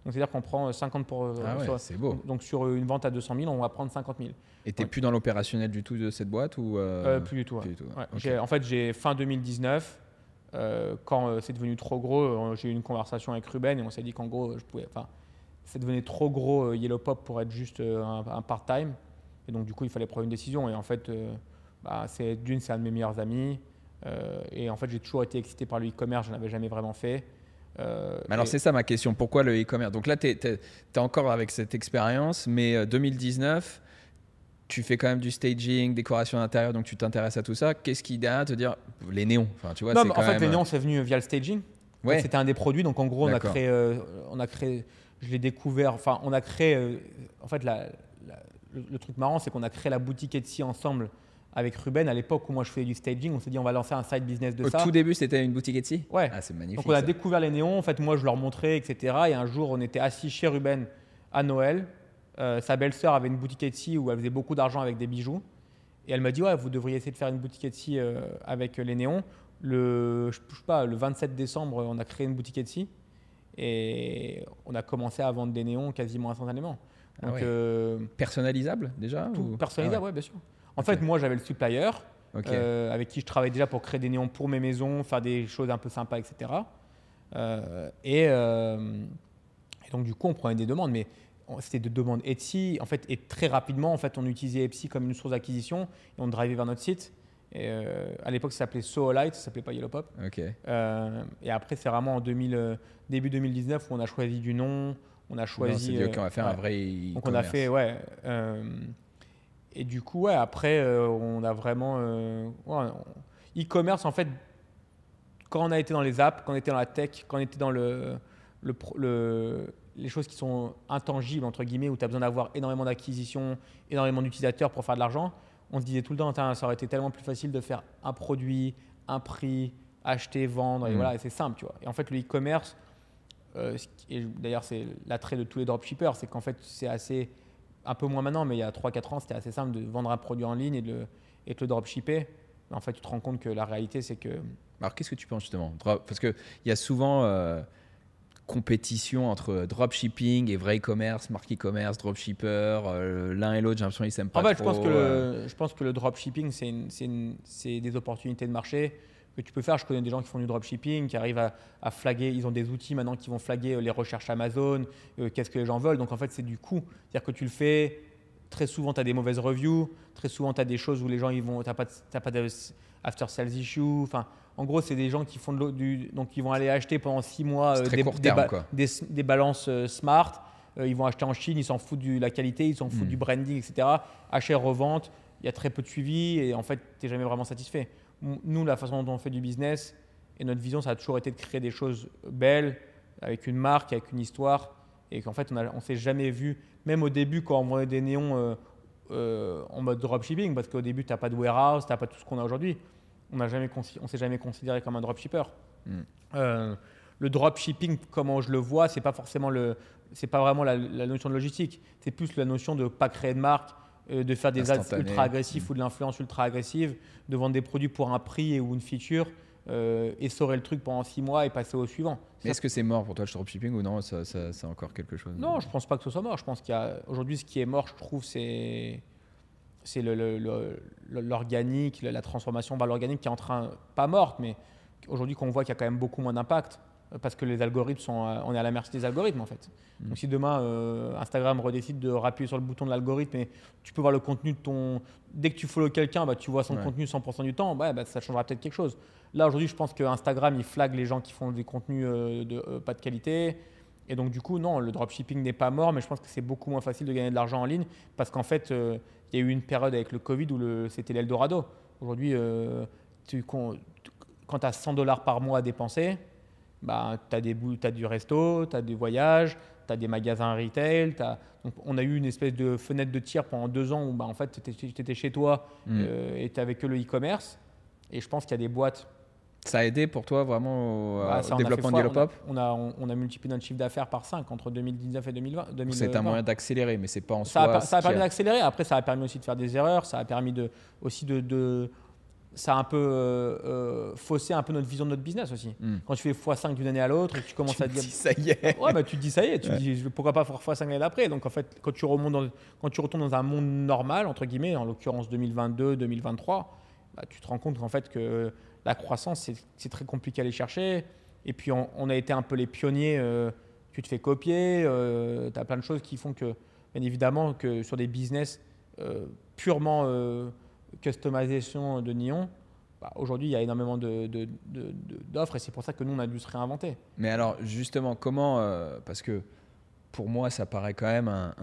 Donc, c'est-à-dire qu'on prend euh, 50 pour, Ah ouais, sur- beau. donc sur une vente à 200 000, on va prendre 50 000. Et t'es Ouais. plus dans l'opérationnel du tout de cette boîte ou Euh, plus du tout. ouais. du En fait, j'ai fin 2019, euh, quand euh, c'est devenu trop gros, euh, j'ai eu une conversation avec Ruben et on s'est dit qu'en gros, je pouvais, enfin, c'est devenu trop gros euh, Yellow Pop pour être juste euh, un, un part-time. Et donc, du coup, il fallait prendre une décision. Et en fait, euh, bah, c'est d'une, c'est un de mes meilleurs amis. et en fait, j'ai toujours été excité par le e-commerce. Je n'avais jamais vraiment fait. Euh, Mais alors et- c'est ça ma question, pourquoi le e-commerce? Donc là, tu es, encore avec cette expérience, mais euh, 2019, tu fais quand même du staging, décoration d'intérieur, donc tu t'intéresses à tout ça. Qu'est-ce qui derrière te dire les néons? Enfin, tu vois, non, mais en quand fait, même, les néons, c'est venu via le staging. Ouais. C'était un des produits. Donc, en gros, on a créé, euh, on a créé, je l'ai découvert. Enfin, on a créé. euh, en fait, la- la- le, le truc marrant, c'est qu'on a créé la boutique Etsy ensemble avec Ruben. À l'époque où moi je faisais du staging, on s'est dit on va lancer un side business de Au ça. tout début, c'était une boutique Etsy Ouais. Ah, c'est magnifique. Donc on a ça. découvert les néons. En fait, moi je leur montrais, etc. Et un jour, on était assis chez Ruben à Noël. Euh, sa belle-sœur avait une boutique Etsy où elle faisait beaucoup d'argent avec des bijoux. Et elle m'a dit ouais, vous devriez essayer de faire une boutique Etsy euh, avec les néons. Le, je sais pas, le 27 décembre, on a créé une boutique Etsy et on a commencé à vendre des néons quasiment instantanément. Ah Donc ouais. euh, Personnalisable déjà tout ou- personnalisable, Ah ouais. ouais, bien sûr. En fait, moi j'avais le supplier euh, avec qui je travaillais déjà pour créer des néons pour mes maisons, faire des choses un peu sympas, etc. Euh, et, euh, et donc du coup, on prenait des demandes, mais c'était des demandes Etsy. En fait, et très rapidement, en fait, on utilisait Etsy comme une source d'acquisition et on drivait vers notre site. Et, euh, à l'époque, ça s'appelait Soolite, ça s'appelait pas Yellow Pop. Ok. Euh, et après, c'est vraiment en 2000, euh, début 2019 où on a choisi du nom, on a Non, choisi. c'est dit, ok, on va faire euh, un ouais. vrai. Donc on a e-commerce. fait, ouais. euh, et du coup, ouais, après, euh, on a vraiment. euh, ouais, E-commerce, en fait, quand on a été dans les apps, quand on était dans la tech, quand on était dans le, le, le- les choses qui sont intangibles, entre guillemets, où tu as besoin d'avoir énormément d'acquisitions, énormément d'utilisateurs pour faire de l'argent, on se disait tout le temps, Tain, ça aurait été tellement plus facile de faire un produit, un prix, acheter, vendre, et Mhm. voilà, c'est simple, tu vois. Et en fait, le e-commerce, euh, et d'ailleurs, c'est l'attrait de tous les dropshippers, c'est qu'en fait, c'est assez, un peu moins maintenant, mais il y a 3-4 ans, c'était assez simple de vendre un produit en ligne et de, le- et de le dropshipper. Mais en fait, tu te rends compte que la réalité, c'est que Alors qu'est-ce que tu penses justement? Parce qu'il y a souvent euh, compétition entre dropshipping et vrai e-commerce, marque e-commerce, dropshipper. euh, L'un et l'autre, j'ai l'impression qu'ils s'aiment pas En fait, je trop. pense que euh, le, je pense que le dropshipping, c'est des opportunités de marché que tu peux faire. Je connais des gens qui font du dropshipping, qui arrivent à, à flaguer. Ils ont des outils maintenant qui vont flaguer euh, les recherches Amazon, euh, qu'est-ce que les gens veulent. Donc, en fait, c'est du coût. C'est-à-dire que tu le fais. Très souvent, tu as des mauvaises reviews. Très souvent, tu as des choses où les gens, ils vont, tu n'as pas, t'as pas de after sales issue. Enfin, en gros, c'est des gens qui font de du, donc ils vont aller acheter pendant six mois euh, des, des terme, ba- quoi. des, des balances euh, smart. Euh, ils vont acheter en Chine, ils s'en foutent de la qualité, ils s'en foutent Mm. du branding, etc. Achat, revente, il y a très peu de suivi et en fait, tu n'es jamais vraiment satisfait. Nous, la façon dont on fait du business et notre vision, ça a toujours été de créer des choses belles, avec une marque, avec une histoire et qu'en fait, on ne s'est jamais vu, même au début, quand on vendait des néons en mode dropshipping, parce qu'au début, tu n'as pas de warehouse, tu n'as pas tout ce qu'on a aujourd'hui. On ne s'est jamais considéré comme un dropshipper. Mm. Euh, le dropshipping, comment je le vois, c'est pas forcément le, c'est pas vraiment la, la notion de logistique. C'est plus la notion de pas créer de marque, euh, de faire des ads ultra agressifs ou de l'influence ultra agressive, de vendre des produits pour un prix ou une feature, euh, essorer le truc pendant six mois et passer au suivant. Mais est-ce que c'est mort pour toi le dropshipping ou non ça, ça- C'est encore quelque chose Non, je pense pas que ce soit mort. Je pense qu'il y a aujourd'hui ce qui est mort, je trouve, c'est c'est l'organique, la, transformation vers l'organique qui est en train pas morte, mais aujourd'hui qu'on voit qu'il y a quand même beaucoup moins d'impact euh, parce que les algorithmes sont, euh, on est à la merci des algorithmes en fait. Mm. Donc si demain euh, Instagram redécide de rappuyer sur le bouton de l'algorithme et tu peux voir le contenu de ton, dès que tu follow quelqu'un, bah, tu vois son Ouais. contenu 100% du temps, bah, ça changera peut-être quelque chose. Là aujourd'hui, je pense que Instagram il flague les gens qui font des contenus euh, de euh, pas de qualité. Et donc, du coup, non, le dropshipping n'est pas mort, mais je pense que c'est beaucoup moins facile de gagner de l'argent en ligne parce qu'en fait, euh, il y a eu une période avec le Covid où le- c'était l'Eldorado. Aujourd'hui, euh, tu- quand tu as 100 dollars par mois à dépenser, bah, tu as, as, du resto, tu as des voyages, tu as des magasins retail. As... Donc, on a eu une espèce de fenêtre de tir pendant deux ans où bah, en fait, tu étais, chez toi mm. euh, et tu n'avais que le e-commerce. Et je pense qu'il y a des boîtes. Ça a aidé pour toi vraiment au, bah, développement de Pop on a, on, a, multiplié notre chiffre d'affaires par 5 entre 2019 et 2020. C'est un moyen d'accélérer, mais c'est pas en ça soi. A, ça a permis d'accélérer. Après, ça a permis aussi de faire des erreurs. Ça a permis de, aussi de ça a un peu euh, euh, faussé un peu notre vision de notre business aussi. Hmm. Quand tu fais x5 d'une année à l'autre et que tu commences à dire. ça y est. Ouais, bah, tu te dis ça y est. Tu dis pourquoi pas faire x5 l'année d'après? Donc en fait, quand tu, remontes quand tu retournes dans un monde normal, entre guillemets, en l'occurrence 2022, 2023, bah, tu te rends compte qu'en fait, que la croissance, c'est très compliqué à aller chercher. Et puis on, a été un peu les pionniers. Euh, tu te fais copier. tu as plein de choses qui font que, bien évidemment, que sur des business purement customisation de Néon, bah, aujourd'hui, il y a énormément d'offres de, de, et c'est pour ça que nous, on a dû se réinventer. Mais alors, justement, comment. Euh, parce que pour moi, ça paraît quand même un,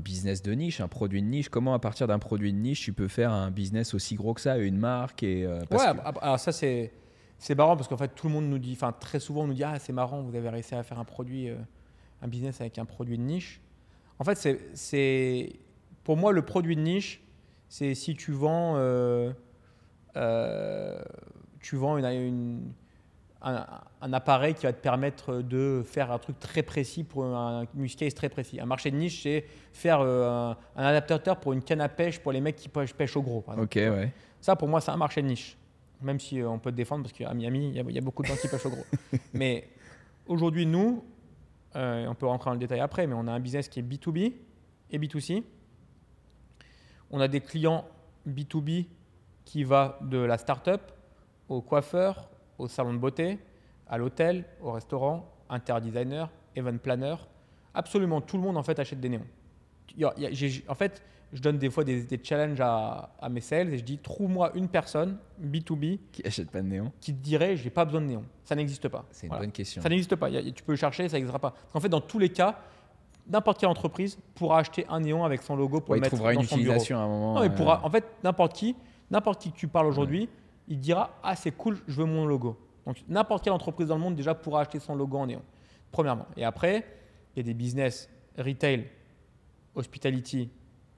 business de niche, un produit de niche. Comment, à partir d'un produit de niche, tu peux faire un business aussi gros que ça, une marque et, euh, Ouais, alors ça, c'est. C'est marrant parce qu'en fait, tout le monde nous dit, enfin, très souvent, on nous dit Ah, c'est marrant, vous avez réussi à faire un produit, euh, un business avec un produit de niche. En fait, c'est. Pour moi, le produit de niche, c'est si tu vends, euh, euh, tu vends une, un, appareil qui va te permettre de faire un truc très précis pour un use case très précis. Un marché de niche, c'est faire euh, un, adaptateur pour une canne à pêche pour les mecs qui pêchent, au gros. ok, ouais. Ça, pour moi, c'est un marché de niche. Même si on peut te défendre parce qu'à Miami, il y, a beaucoup de gens qui pêchent au gros. Mais aujourd'hui, nous, on peut rentrer dans le détail après, mais on a un business qui est B2B et B2C on a des clients B2B qui va de la start-up au coiffeur, au salon de beauté, à l'hôtel, au restaurant, interdesigner, event planner. Absolument tout le monde en fait achète des néons. en fait, je donne des fois des, challenges à, mes sales et je dis trouve-moi une personne B2B qui achète pas de néon, qui te dirait j'ai pas besoin de néon. Ça n'existe pas. C'est une bonne question. Ça n'existe pas. tu peux le chercher, ça n'existera pas. En fait, dans tous les cas, n'importe quelle entreprise pourra acheter un néon avec son logo pour le mettre dans une son utilisation à un moment. Non, pourra, en fait, n'importe qui, n'importe qui que tu parles aujourd'hui, il dira ah c'est cool, je veux mon logo. Donc n'importe quelle entreprise dans le monde déjà pourra acheter son logo en néon. Premièrement. Et après, il y a des business retail, hospitality,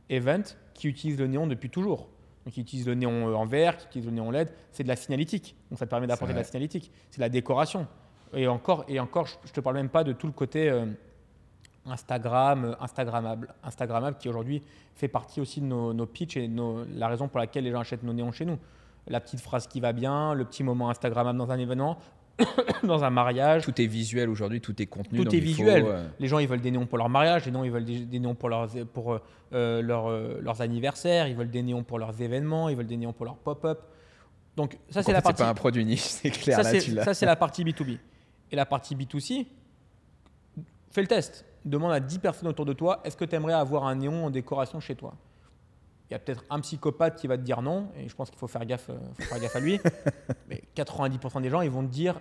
event qui utilisent le néon depuis toujours. Donc, ils utilisent le néon en vert, qui utilisent le néon LED. C'est de la signalétique. Donc, ça te permet d'apporter de la signalétique. C'est de la décoration. Et encore, et encore je ne te parle même pas de tout le côté euh, Instagram, euh, Instagrammable, Instagrammable qui aujourd'hui fait partie aussi de nos, nos pitchs et la raison pour laquelle les gens achètent nos néons chez nous. La petite phrase qui va bien, le petit moment Instagrammable dans un événement, dans un mariage. Tout est visuel aujourd'hui, tout est contenu. Tout est visuel. Euh, les gens, ils veulent des néons pour leur mariage, les gens, ils veulent des, néons pour, leurs, pour euh, leurs anniversaires, ils veulent des néons pour leurs événements, ils veulent des néons pour leurs pop-up. Donc ça, c'est la partie. C'est pas un produit niche, c'est clair. Ça, c'est la partie B2B. Et la partie B2C, fais le test demande à 10 personnes autour de toi, est-ce que tu aimerais avoir un néon en décoration chez toi? Il y a peut-être un psychopathe qui va te dire non, et je pense qu'il faut faire gaffe, euh, faut faire gaffe à lui. Mais 90% des gens, ils vont te dire,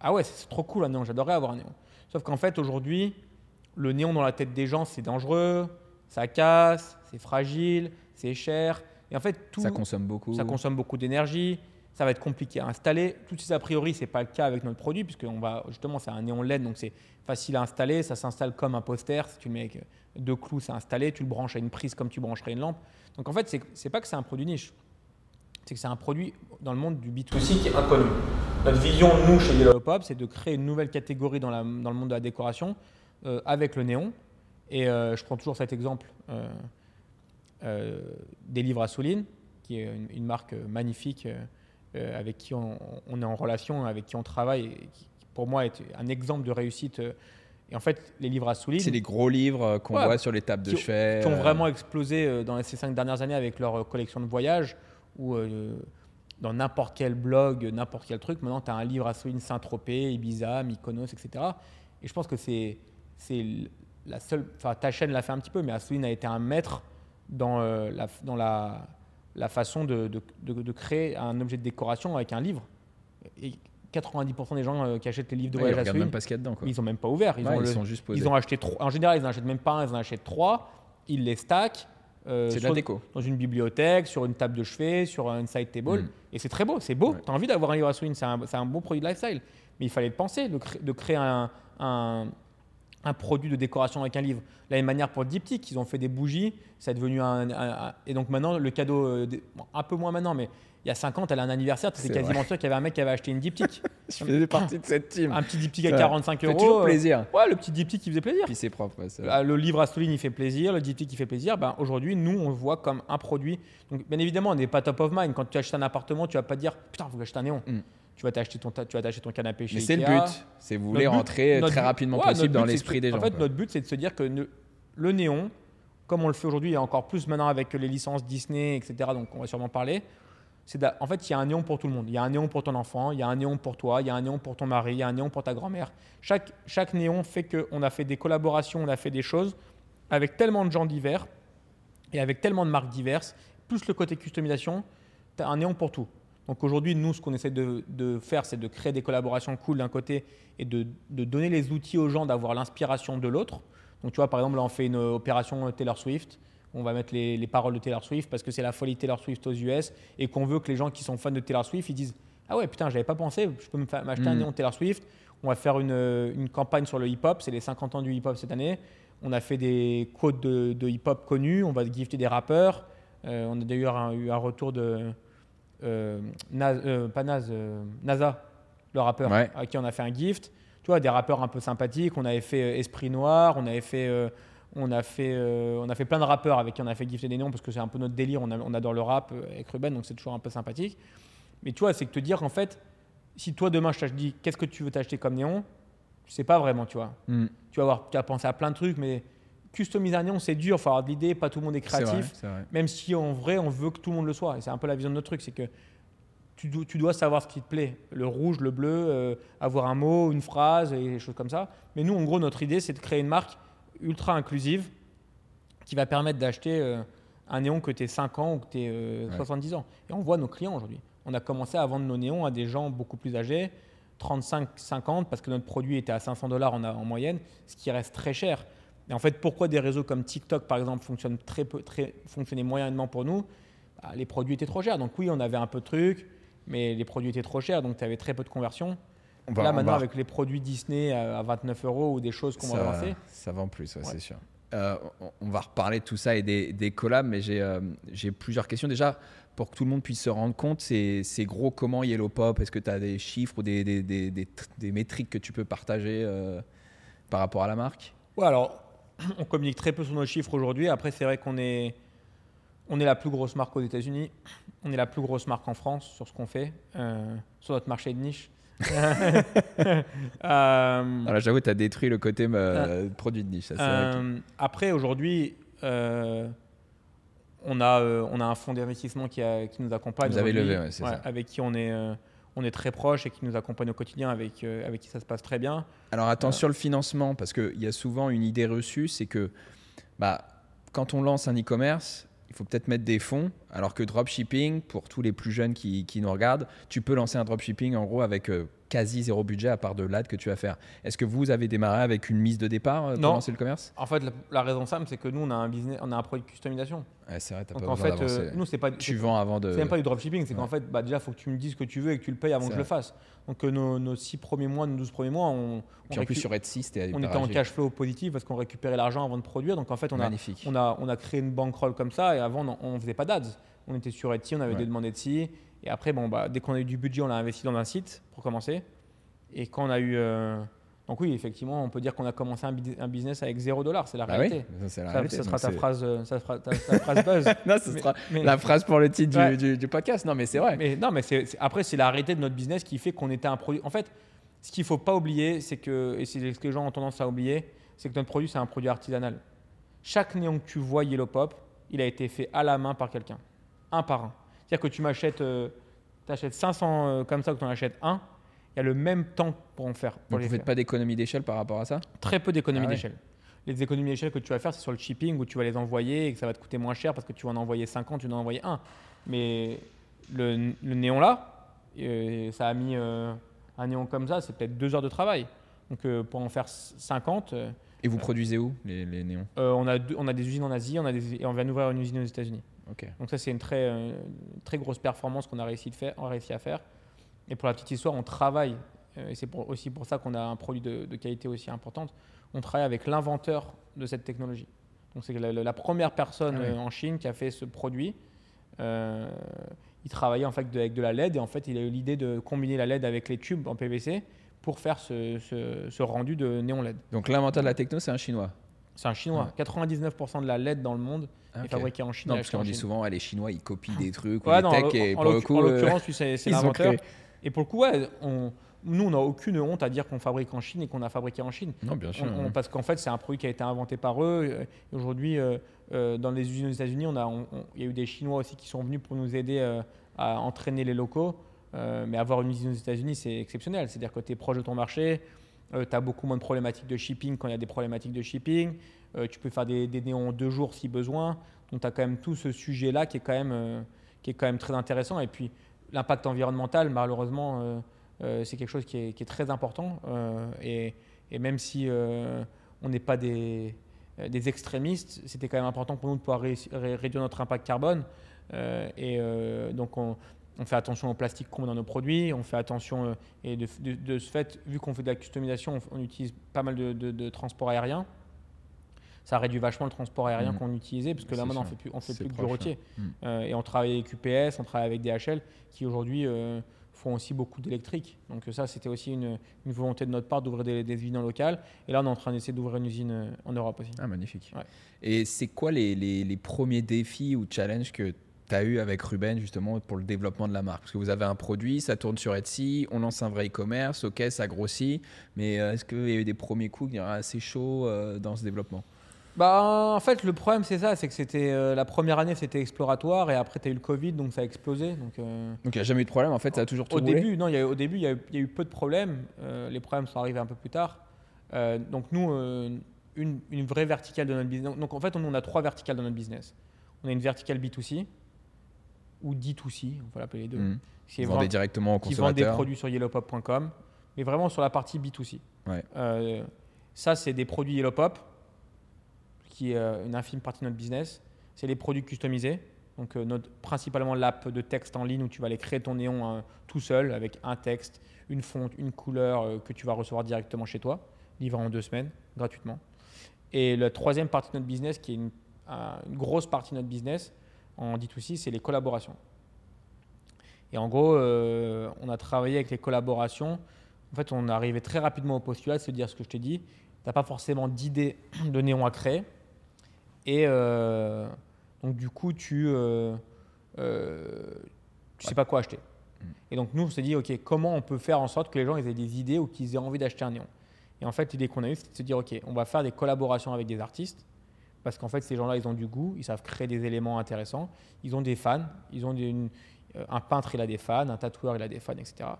ah ouais, c'est trop cool un néon, j'adorerais avoir un néon. Sauf qu'en fait, aujourd'hui, le néon dans la tête des gens, c'est dangereux, ça casse, c'est fragile, c'est cher. Et en fait, tout, ça consomme beaucoup. Ça consomme beaucoup d'énergie ça va être compliqué à installer. Tout ces a priori, ce n'est pas le cas avec notre produit, puisque on va, justement, c'est un néon LED, donc c'est facile à installer. Ça s'installe comme un poster. Si tu le mets deux clous, c'est installé. Tu le branches à une prise comme tu brancherais une lampe. Donc en fait, ce n'est pas que c'est un produit niche. C'est que c'est un produit dans le monde du B2C qui est inconnu. Notre vision, nous, chez Yellow c'est de créer une nouvelle catégorie dans, le monde de la décoration euh, avec le néon. Et euh, je prends toujours cet exemple euh, des livres à Souline, qui est une marque magnifique avec qui on, est en relation, avec qui on travaille, qui pour moi est un exemple de réussite. Euh, et en fait, les livres à Souline. C'est les gros livres euh, qu'on voit sur les tables de chevet. Qui ont vraiment explosé dans ces cinq dernières années avec leur collection de voyages, ou dans n'importe quel blog, n'importe quel truc, maintenant tu as un livre à Souline Saint-Tropez, Ibiza, Mykonos, etc. Et je pense que c'est la seule. Enfin, ta chaîne l'a fait un petit peu, mais Assouline a été un maître dans, la, dans la, la façon de, de, créer un objet de décoration avec un livre. Et 90% des gens euh, qui achètent les livres de voyage à même pas ce qu'il y a dedans. Ils n'ont même pas ouvert. Ils, ont, juste posés. Ils ont acheté trois. En général, ils n'en achètent même pas un, ils en achètent trois. Ils les stackent. euh, C'est de la déco. dans une bibliothèque, sur une table de chevet, sur un side table. Mm. Et c'est très beau, c'est beau. Ouais. Tu as envie d'avoir un livre à souligne, c'est un, un bon produit de lifestyle. Mais il fallait le penser, de, cré- de créer un, un, un produit de décoration avec un livre. La même manière pour Diptyque, ils ont fait des bougies, ça est devenu un. un- un- et donc maintenant, le cadeau, euh, bon, un peu moins maintenant, mais il y a 5 ans, tu allais à un anniversaire, C'est quasiment sûr qu'il y avait un mec qui avait acheté une Diptyque. Je faisais partie de cette team. un petit Diptyque à Ça 45 fait euros. toujours euh, plaisir. Ouais, le petit Diptyque qui faisait plaisir. Puis c'est propre. ouais, c'est- Ah, Le livre à souligne, il fait plaisir, le diptyque, il fait plaisir. Ben, Aujourd'hui, nous, on le voit comme un produit. Donc, bien évidemment, on n'est pas top of mind. Quand tu achètes un appartement, tu vas pas dire Putain, faut que j'achète un néon. Mm. Tu vas t'acheter ton, tu vas t'acheter ton canapé chez Mais c'est le but. C'est vous voulez but- rentrer très rapidement ouais, possible dans l'esprit de- des gens. En fait, quoi. notre but, c'est de se dire que ne- le néon, comme on le fait aujourd'hui, et encore plus maintenant avec les licences Disney, etc., donc on va sûrement parler, c'est en fait, il y a un néon pour tout le monde. Il y a un néon pour ton enfant, il y a un néon pour toi, il y a un néon pour ton mari, il y a un néon pour ta grand-mère. Chaque, chaque néon fait qu'on a fait des collaborations, on a fait des choses avec tellement de gens divers et avec tellement de marques diverses, plus le côté customisation, tu as un néon pour tout. Donc aujourd'hui, nous, ce qu'on essaie de, de faire, c'est de créer des collaborations cool d'un côté et de, de donner les outils aux gens d'avoir l'inspiration de l'autre. Donc tu vois, par exemple, là, on fait une opération Taylor Swift. On va mettre les, les paroles de Taylor Swift parce que c'est la folie Taylor Swift aux US et qu'on veut que les gens qui sont fans de Taylor Swift, ils disent Ah ouais, putain, j'avais pas pensé, je peux m'acheter un Mm. néon Taylor Swift. On va faire une, une campagne sur le hip-hop, c'est les 50 ans du hip-hop cette année. On a fait des quotes de, de hip-hop connus, on va gifter des rappeurs. Euh, on a d'ailleurs eu un retour de Naz- euh, pas Naz, euh, NASA, le rappeur, Ouais. à qui on a fait un gift. Tu vois, des rappeurs un peu sympathiques. On avait fait euh, Esprit Noir, on avait fait, euh, on a fait, euh, on a fait plein de rappeurs avec qui on a fait gifter des noms parce que c'est un peu notre délire. On, a- on adore le rap euh, avec Ruben, donc c'est toujours un peu sympathique. Mais tu vois, c'est que te dire qu'en fait, si toi demain je te dis qu'est-ce que tu veux t'acheter comme néon, tu sais pas vraiment, tu vois. Mm. Tu vas avoir, tu as pensé à plein de trucs, mais customiser un néon, c'est dur. Il faut avoir de l'idée, pas tout le monde est créatif. c'est vrai. Même si en vrai, on veut que tout le monde le soit. Et c'est un peu la vision de notre truc, c'est que tu, do- tu dois savoir ce qui te plaît. Le rouge, le bleu, euh, avoir un mot, une phrase et des choses comme ça. Mais nous, en gros, notre idée, c'est de créer une marque ultra inclusive qui va permettre d'acheter euh, un néon que tu es 5 ans ou que tu es Ouais. 70 ans. Et on voit nos clients aujourd'hui. On a commencé à vendre nos néons à des gens beaucoup plus âgés, 35, 50, parce que notre produit était à 500 dollars en, en moyenne, ce qui reste très cher. Et en fait, pourquoi des réseaux comme TikTok, par exemple, fonctionnent très peu, très, fonctionnaient moyennement pour nous? Bah, Les produits étaient trop chers. Donc oui, on avait un peu de trucs, mais les produits étaient trop chers, donc tu avais très peu de conversion. On va- Là, on maintenant, va- avec les produits Disney à à 29 euros ou des choses qu'on va lancer, ça vend plus, ouais, Ouais. c'est sûr. Euh, on, va reparler de tout ça et des, des collabs, mais j'ai euh, j'ai plusieurs questions. Déjà, pour que tout le monde puisse se rendre compte, c'est gros comment Yellow Pop? Est-ce que tu as des chiffres ou des métriques que tu peux partager euh, par rapport à la marque? Ouais, alors, on communique très peu sur nos chiffres aujourd'hui. Après, c'est vrai qu'on est, on est la plus grosse marque aux États-Unis. On est la plus grosse marque en France sur ce qu'on fait, euh, sur notre marché de niche. Euh, Alors, j'avoue, tu as détruit le côté euh, produit de niche. ça, après, aujourd'hui, on, a, on a un fonds d'investissement qui, nous accompagne. Vous avez levé, ouais, c'est ça. Avec qui on est, on est très proche et qui nous accompagne au quotidien, avec, euh, avec qui ça se passe très bien. Alors attends, Euh, sur le financement, parce qu'il y a souvent une idée reçue, c'est que bah, quand on lance un e-commerce, il faut peut-être mettre des fonds, alors que dropshipping, pour tous les plus jeunes qui, qui nous regardent, tu peux lancer un dropshipping en gros avec euh, quasi zéro budget à part de l'ad que tu vas faire. Est-ce que vous avez démarré avec une mise de départ euh, pour Non. lancer le commerce? En fait, la, la raison simple, c'est que nous, on a un business, on a un produit de customisation. ouais, C'est vrai, Donc pas en besoin fait, euh, nous, c'est pas, Tu vends avant de... C'est même pas du dropshipping, c'est Ouais. qu'en fait, bah, déjà, il faut que tu me dises ce que tu veux et que tu le payes avant que je le fasse. Donc, euh, nos, nos 6 premiers mois, nos 12 premiers mois, on, on, Puis en plus sur Etsy, c'était on était en cash flow positif parce qu'on récupérait l'argent avant de produire. Donc, en fait, on a, on, a, on a créé une bankroll comme ça et avant, on- on faisait pas d'ads. On était sur Etsy, on avait Ouais. des demandes Etsy. Et après, bon, bah, dès qu'on a eu du budget, on l'a investi dans un site pour commencer. Et quand on a eu. euh, Donc, oui, effectivement, on peut dire qu'on a commencé un, bus- un business avec 0 dollar. C'est la Ah oui, réalité. ça, c'est la Ça, réalité. ça sera ta phrase, euh, ça sera ta, ta phrase buzz. non, ce sera mais- la phrase pour le titre du- Ouais. du, du podcast. Non, mais c'est vrai. Mais non, mais après, c'est la réalité de notre business qui fait qu'on était un produit. En fait, ce qu'il ne faut pas oublier, c'est que, et c'est ce que les gens ont tendance à oublier, c'est que notre produit, c'est un produit artisanal. Chaque néon que tu vois Yellow Pop, il a été fait à la main par quelqu'un, un par un. C'est-à-dire que tu m'achètes, euh, achètes 500 euh, comme ça, que tu en achètes un, il y a le même temps pour en faire. Pour Donc vous faites faire. pas d'économie d'échelle par rapport à ça? Très peu d'économies Ah ouais. d'échelle. Les économies d'échelle que tu vas faire, c'est sur le shipping où tu vas les envoyer et que ça va te coûter moins cher parce que tu vas en envoyer 50, tu vas en envoyer un. Mais le, le néon là, euh, ça a mis euh, un néon comme ça, c'est peut-être deux heures de travail. Donc euh, pour en faire 50, euh, Et vous produisez où les, les néons? on, a deux- on a des usines en Asie on a des, et on vient d'ouvrir une usine aux États-Unis. Donc ça, c'est une très, euh, très grosse performance qu'on a réussi, de faire, on a réussi à faire. Et pour la petite histoire, on travaille, euh, et c'est pour- aussi pour ça qu'on a un produit de, de qualité aussi importante, on travaille avec l'inventeur de cette technologie. Donc c'est la, première personne Ah oui. euh, en Chine qui a fait ce produit. Euh, il travaillait en fait de- avec de la LED et en fait il a eu l'idée de combiner la LED avec les tubes en PVC pour faire ce, ce- ce rendu de néon LED. Donc l'inventeur de la techno, c'est un chinois. C'est un chinois. 99% de la LED dans le monde Ah, est fabriquée en Chine. Non, parce qu'on dit souvent, ah, les Chinois, ils copient des trucs ou Ouais, des non, en techs, et en pour en euh, l'occurrence, lui, c'est l'inventeur. Et pour le coup, on- nous, on n'a aucune honte à dire qu'on fabrique en Chine et qu'on a fabriqué en Chine. Non, bien sûr. On- on- ouais. parce qu'en fait, c'est un produit qui a été inventé par eux. euh, Aujourd'hui, euh, euh, dans les usines aux États-Unis, il y a eu des Chinois aussi qui sont venus pour nous aider euh, à entraîner les locaux. Mais avoir une usine aux États-Unis, c'est exceptionnel. C'est-à-dire que tu es proche de ton marché, tu as beaucoup moins de problématiques de shipping quand il y a des problématiques de shipping. euh, tu peux faire des, néons en deux jours si besoin. Donc, tu as quand même tout ce sujet-là qui, est quand même, euh, qui est quand même très intéressant. Et puis, l'impact environnemental, malheureusement, euh, euh, c'est quelque chose qui est, très important. euh, et, même si euh, on n'est pas des, euh, des extrémistes, c'était quand même important pour nous de pouvoir réduire notre impact carbone. Euh, et euh, donc, on, on fait attention au plastique qu'on met dans nos produits, on fait attention, euh, et de, de- de ce fait, vu qu'on fait de la customisation, on, on utilise pas mal de, de, transport aérien. Ça réduit vachement le transport aérien Mhm. qu'on utilisait, parce que là maintenant on fait plus, on fait plus que du routier. ouais. Mhm. Euh, et on travaille avec UPS, on travaille avec DHL, qui aujourd'hui euh, font aussi beaucoup d'électrique. Donc ça, c'était aussi une, une volonté de notre part d'ouvrir des, des usines en local. Et là, on est en train d'essayer d'ouvrir une usine en Europe aussi. Ah, magnifique. Ouais. Et c'est quoi les, les- les premiers défis ou challenges que tu as eu avec Ruben justement pour le développement de la marque? Parce que vous avez un produit, ça tourne sur Etsy, on lance un vrai e-commerce, ok, ça grossit, mais euh, est-ce qu'il y a eu des premiers coups qui étaient assez chauds euh, dans ce développement? Bah, en fait, le problème, c'est ça, c'est que c'était euh, la première année, c'était exploratoire, et après, tu as eu le Covid, donc ça a explosé. Donc, euh, Donc il n'y a jamais eu de problème, en fait, ça a toujours tout au roulé? début, non, il y a, au début, il y, a, eu- il y a eu peu de problèmes. Euh, les problèmes sont arrivés un peu plus tard. Donc nous, une, une vraie verticale de notre business. Donc en fait, on, on a trois verticales dans notre business. On a une verticale B2C ou D2C, on peut l'appeler les deux. Mhm. qui vraiment- directement aux qui vendent des consommateurs. produits sur yellowpop.com, mais vraiment sur la partie B2C. Ouais. Euh, ça, c'est des produits Yellowpop, qui est euh, une infime partie de notre business. C'est les produits customisés, donc euh, notre, principalement l'app de texte en ligne où tu vas aller créer ton néon hein, tout seul avec un texte, une fonte, une couleur euh, que tu vas recevoir directement chez toi, livré en deux semaines, gratuitement. Et la troisième partie de notre business, qui est une, un- une grosse partie de notre business en D2C, c'est les collaborations. Et en gros, euh, on a travaillé avec les collaborations. En fait, on arrivé très rapidement au postulat de se dire ce que je te dis. Tu n'as pas forcément d'idée de néon à créer. Et euh, donc, du coup, tu ne sais pas quoi acheter. Et donc, nous, on s'est dit, OK, comment on peut faire en sorte que les gens ils aient des idées ou qu'ils aient envie d'acheter un néon? Et en fait, l'idée qu'on a eue, c'est de se dire, OK, on va faire des collaborations avec des artistes. Parce qu'en fait, ces gens-là, ils ont du goût, ils savent créer des éléments intéressants. Ils ont des fans, ils ont des- une- euh, un peintre, il a des fans, un tatoueur, il a des fans, etc.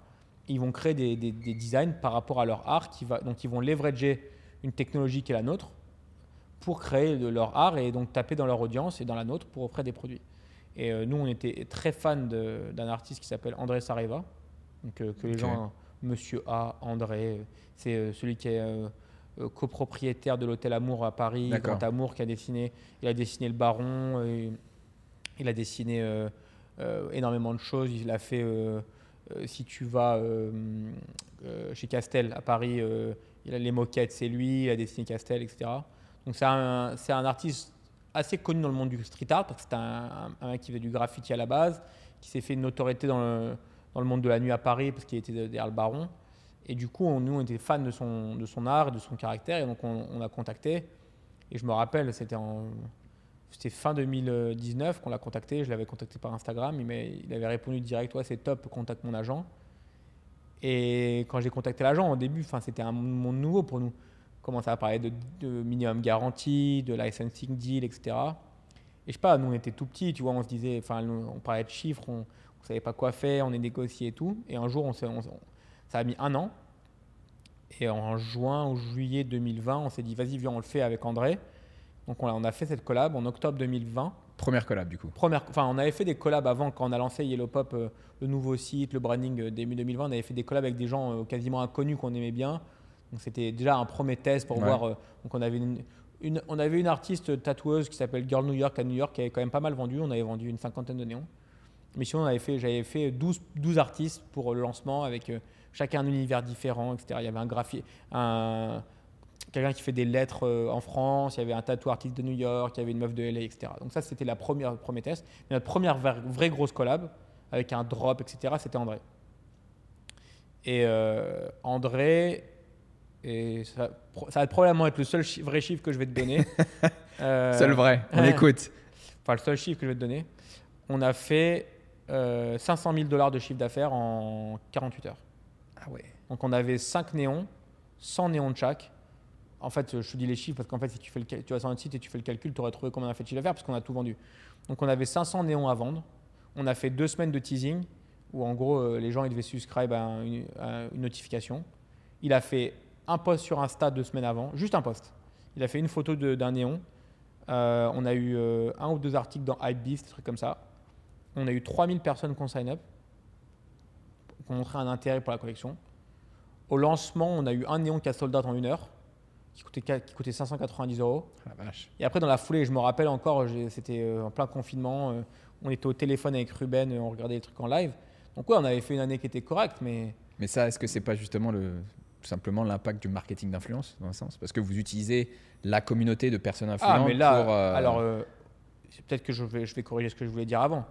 Ils vont créer des, des- des designs par rapport à leur art, qui va, donc ils vont leverager une technologie qui est la nôtre pour créer de leur art et donc taper dans leur audience et dans la nôtre pour offrir des produits. Et euh, nous, on était très fans d'un artiste qui s'appelle André Sareva, donc, euh, que les gens, Monsieur A, André, c'est euh, celui qui est copropriétaire de l'hôtel Amour à Paris. Grand Amour, qui a dessiné, il a dessiné le Baron, et il a dessiné euh, euh, énormément de choses. Il a fait, euh, euh, si tu vas euh, euh, chez Castel à Paris, euh, il a les moquettes, c'est lui, il a dessiné Castel, etc. Donc c'est un, artiste assez connu dans le monde du street art, parce que c'est un, un- un mec qui faisait du graffiti à la base, qui s'est fait une notoriété dans le, dans le monde de la nuit à Paris, parce qu'il était derrière le baron. Et du coup, on- nous, on était fans de son, de son art de son caractère, et donc on, on a contacté. Et je me rappelle, c'était c'était fin 2019 qu'on l'a contacté. Je l'avais contacté par Instagram. Il, il avait répondu direct Ouais, c'est top, contacte mon agent. Et quand j'ai contacté l'agent, au début, c'était un monde nouveau pour nous. On commençait à parler de, minimum garantie, de licensing deal, etc. Et je sais pas, nous, on était tout petits, tu vois, on se disait, enfin, on parlait de chiffres, on ne savait pas quoi faire, on est négocié et tout. Et un jour, on s'est- on- ça a mis un an. Et en juin ou juillet 2020, on s'est dit, vas-y, viens, on le fait avec André. Donc, on a, on a fait cette collab en octobre 2020. Première collab, du coup. Première, enfin, on avait fait des collabs avant quand on a lancé Yellow Pop, euh, le nouveau site, le branding euh, début 2020. On avait fait des collabs avec des gens euh, quasiment inconnus qu'on aimait bien, Donc c'était déjà un premier test pour Ouais. voir. euh, donc on avait une, une- on avait une artiste tatoueuse qui s'appelle Girl New York à New York qui avait quand même pas mal vendu. On avait vendu une cinquantaine de néons. Mais sinon, on avait fait, j'avais fait 12, 12 artistes pour le lancement avec chacun un univers différent, etc. Il y avait un graphique, un, quelqu'un qui fait des lettres euh, en France, il y avait un tatou artiste de New York, il y avait une meuf de LA, etc. Donc ça, c'était la première, premier test. Mais notre première vraie, vraie grosse collab, avec un drop, etc., c'était André. Et euh, André, et ça, ça va probablement être le seul chi- vrai chiffre que je vais te donner. Euh, Seul vrai, on ouais. écoute. Enfin, le seul chiffre que je vais te donner. On a fait euh, 500 000 dollars de chiffre d'affaires en 48 heures. Ah. Donc on avait 5 néons, 100 néons de chaque. En fait, je te dis les chiffres parce qu'en fait, si tu, fais le, tu vas sur notre site et tu fais le calcul, tu aurais trouvé combien on a fait de chiffre d'affaires parce qu'on a tout vendu. Donc on avait 500 néons à vendre. On a fait deux semaines de teasing où en gros, euh, les gens devaient subscribe à, un- une, notification. Il a fait un post sur Insta deux semaines avant, juste un post. Il a fait une photo d'un néon. Euh, on a eu euh, un ou deux articles dans Hypebeast, des trucs comme ça. On a eu 3000 personnes qui ont sign up, qui ont montré un intérêt pour la collection. Au lancement, on a eu un néon qui a sold out en une heure, qui coûtait, qui coûtait 590 euros. La vache. Et après, dans la foulée, je me rappelle encore, c'était euh, en plein confinement, euh, on était au téléphone avec Ruben, euh, on regardait les trucs en live. Donc ouais, on avait fait une année qui était correcte, mais Mais ça, est-ce que c'est pas justement le, tout simplement l'impact du marketing d'influence dans un sens? Parce que vous utilisez la communauté de personnes influentes ah, mais là, pour. euh, alors euh, peut-être que je vais, je vais corriger ce que je voulais dire avant.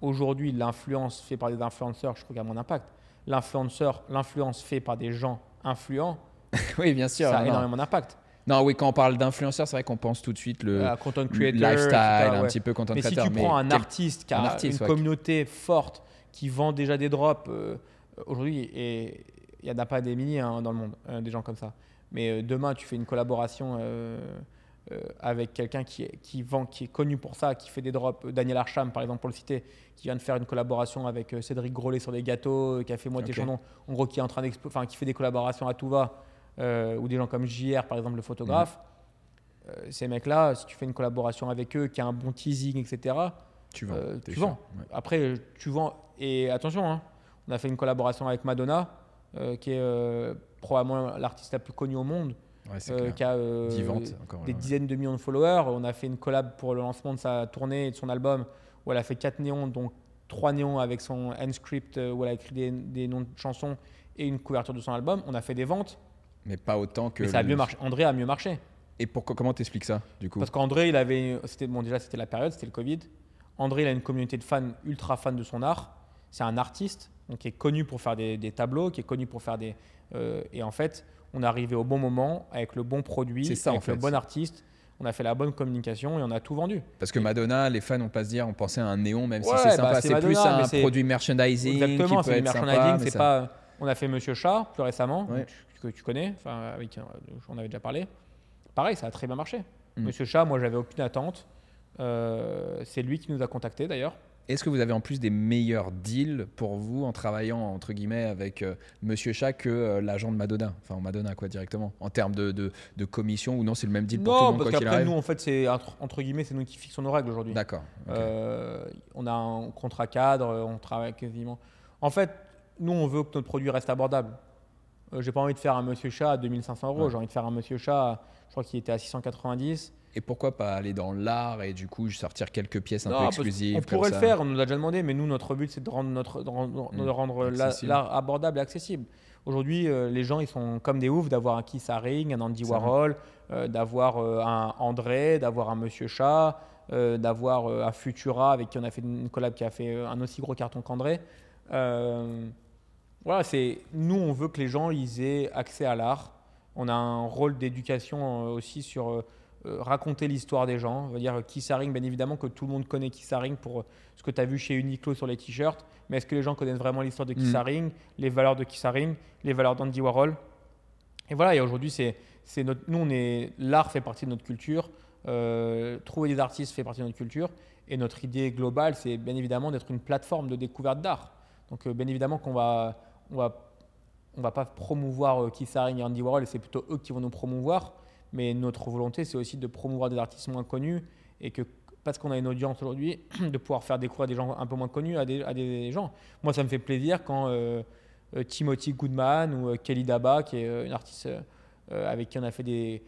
Aujourd'hui, l'influence faite par des influenceurs, je trouve qu'il y a mon impact. L'influenceur, l'influence faite par des gens influents, oui, bien sûr. ça a non. énormément d'impact. Non, oui, quand on parle d'influenceur, c'est vrai qu'on pense tout de suite le content creator, lifestyle, etc., un petit peu content Mais si creator. tu prends un artiste qui un a artiste, une ouais, communauté forte, qui vend déjà des drops, euh, aujourd'hui, et il n'y en a pas des milliers hein, dans le monde, euh, des gens comme ça. Mais euh, demain, tu fais une collaboration avec quelqu'un qui, vend, qui est connu pour ça, qui fait des drops. euh, Daniel Archam, par exemple, pour le citer, qui vient de faire une collaboration avec euh, Cédric Grolet sur des gâteaux, euh, qui a fait Moitié Ok. Chandon, en gros, qui est en train enfin, qui fait des collaborations à tout va, euh, ou des gens comme JR, par exemple, le photographe. Euh, ces mecs-là, si tu fais une collaboration avec eux, qui a un bon teasing, etc., Tu vends. euh, tu vends. Ouais. Après, euh, tu vends. Et attention, hein, on a fait une collaboration avec Madonna, euh, qui est euh, probablement l'artiste la plus connue au monde, Ouais, euh, qui a euh, encore. des dizaines de millions de followers. On a fait une collab pour le lancement de sa tournée et de son album, où elle a fait quatre néons, dont trois néons avec son end script, euh, où elle a écrit des, des noms de chansons et une couverture de son album. On a fait des ventes, Mais pas autant que. mais ça a le- mieux marché. André a mieux marché. Et pourquoi, comment t'expliques ça, du coup? Parce qu'André, il avait, c'était bon déjà c'était la période, c'était le Covid. André, il a une communauté de fans ultra fans de son art. C'est un artiste, donc qui est connu pour faire des, des tableaux, qui est connu pour faire des. euh, et en fait, on est arrivé au bon moment avec le bon produit, ça, avec en fait. le bon artiste. On a fait la bonne communication et on a tout vendu. Parce que Madonna, les fans, on pas se dire, on pensait à un néon, même si c'est bah, sympa. c'est c'est plus un produit merchandising. Exactement, c'est du merchandising. C'est ça- pas. On a fait Monsieur Chat plus récemment, Ouais. que tu connais, enfin avec, euh, on avait déjà parlé. Pareil, ça a très bien marché. Mm. Monsieur Chat, moi j'avais aucune attente. Euh, c'est lui qui nous a contactés d'ailleurs. Est-ce que vous avez en plus des meilleurs deals pour vous en travaillant entre guillemets avec euh, Monsieur Chat que euh, l'agent de Madonna? Enfin, Madonna quoi directement En termes de, de, de commission ou non, c'est le même deal pour tout le Non, monde parce quoi qu'il qu'après nous en fait c'est entre, entre guillemets c'est nous qui fixons nos règles aujourd'hui. D'accord. Euh, on a un contrat cadre, on travaille quasiment. En fait, nous on veut que notre produit reste abordable. Euh, J'ai pas envie de faire un Monsieur Chat à 2500 euros. Ouais. J'ai envie de faire un Monsieur Chat, à- je crois qu'il était à 690. Et pourquoi pas aller dans l'art et du coup sortir quelques pièces un Non, peu exclusives On comme pourrait ça le faire, on nous l'a déjà demandé, mais nous, notre but, c'est de rendre, notre, de rendre, Mm. Accessible. l'art abordable et accessible. Aujourd'hui, euh, les gens, ils sont comme des oufs d'avoir un Keith Haring, un Andy Warhol, euh, d'avoir euh, un André, d'avoir un Monsieur Chat, d'avoir un Futura avec qui on a fait une collab qui a fait un aussi gros carton qu'André. Voilà, c'est nous, on veut que les gens ils aient accès à l'art. On a un rôle d'éducation aussi sur raconter l'histoire des gens. On va dire Keith Haring, bien évidemment que tout le monde connaît Keith Haring pour euh, ce que tu as vu chez Uniqlo sur les t-shirts. Mais est-ce que les gens connaissent vraiment l'histoire de Mm. Haring, les valeurs de Keith Haring, les valeurs d'Andy Warhol? Et voilà, et aujourd'hui, c'est, c'est notre, nous, on est, l'art fait partie de notre culture. Euh, trouver des artistes fait partie de notre culture. Et notre idée globale, c'est bien évidemment d'être une plateforme de découverte d'art. Donc, euh, bien évidemment qu'on va, on va, on va pas promouvoir euh, Keith Haring et Andy Warhol, et c'est plutôt eux qui vont nous promouvoir. Mais notre volonté, c'est aussi de promouvoir des artistes moins connus et que parce qu'on a une audience aujourd'hui, de pouvoir faire découvrir des gens un peu moins connus à des, gens. Moi, ça me fait plaisir quand euh, euh, Timothy Goodman ou euh, Kelly Daba, qui est une artiste avec qui on a fait des.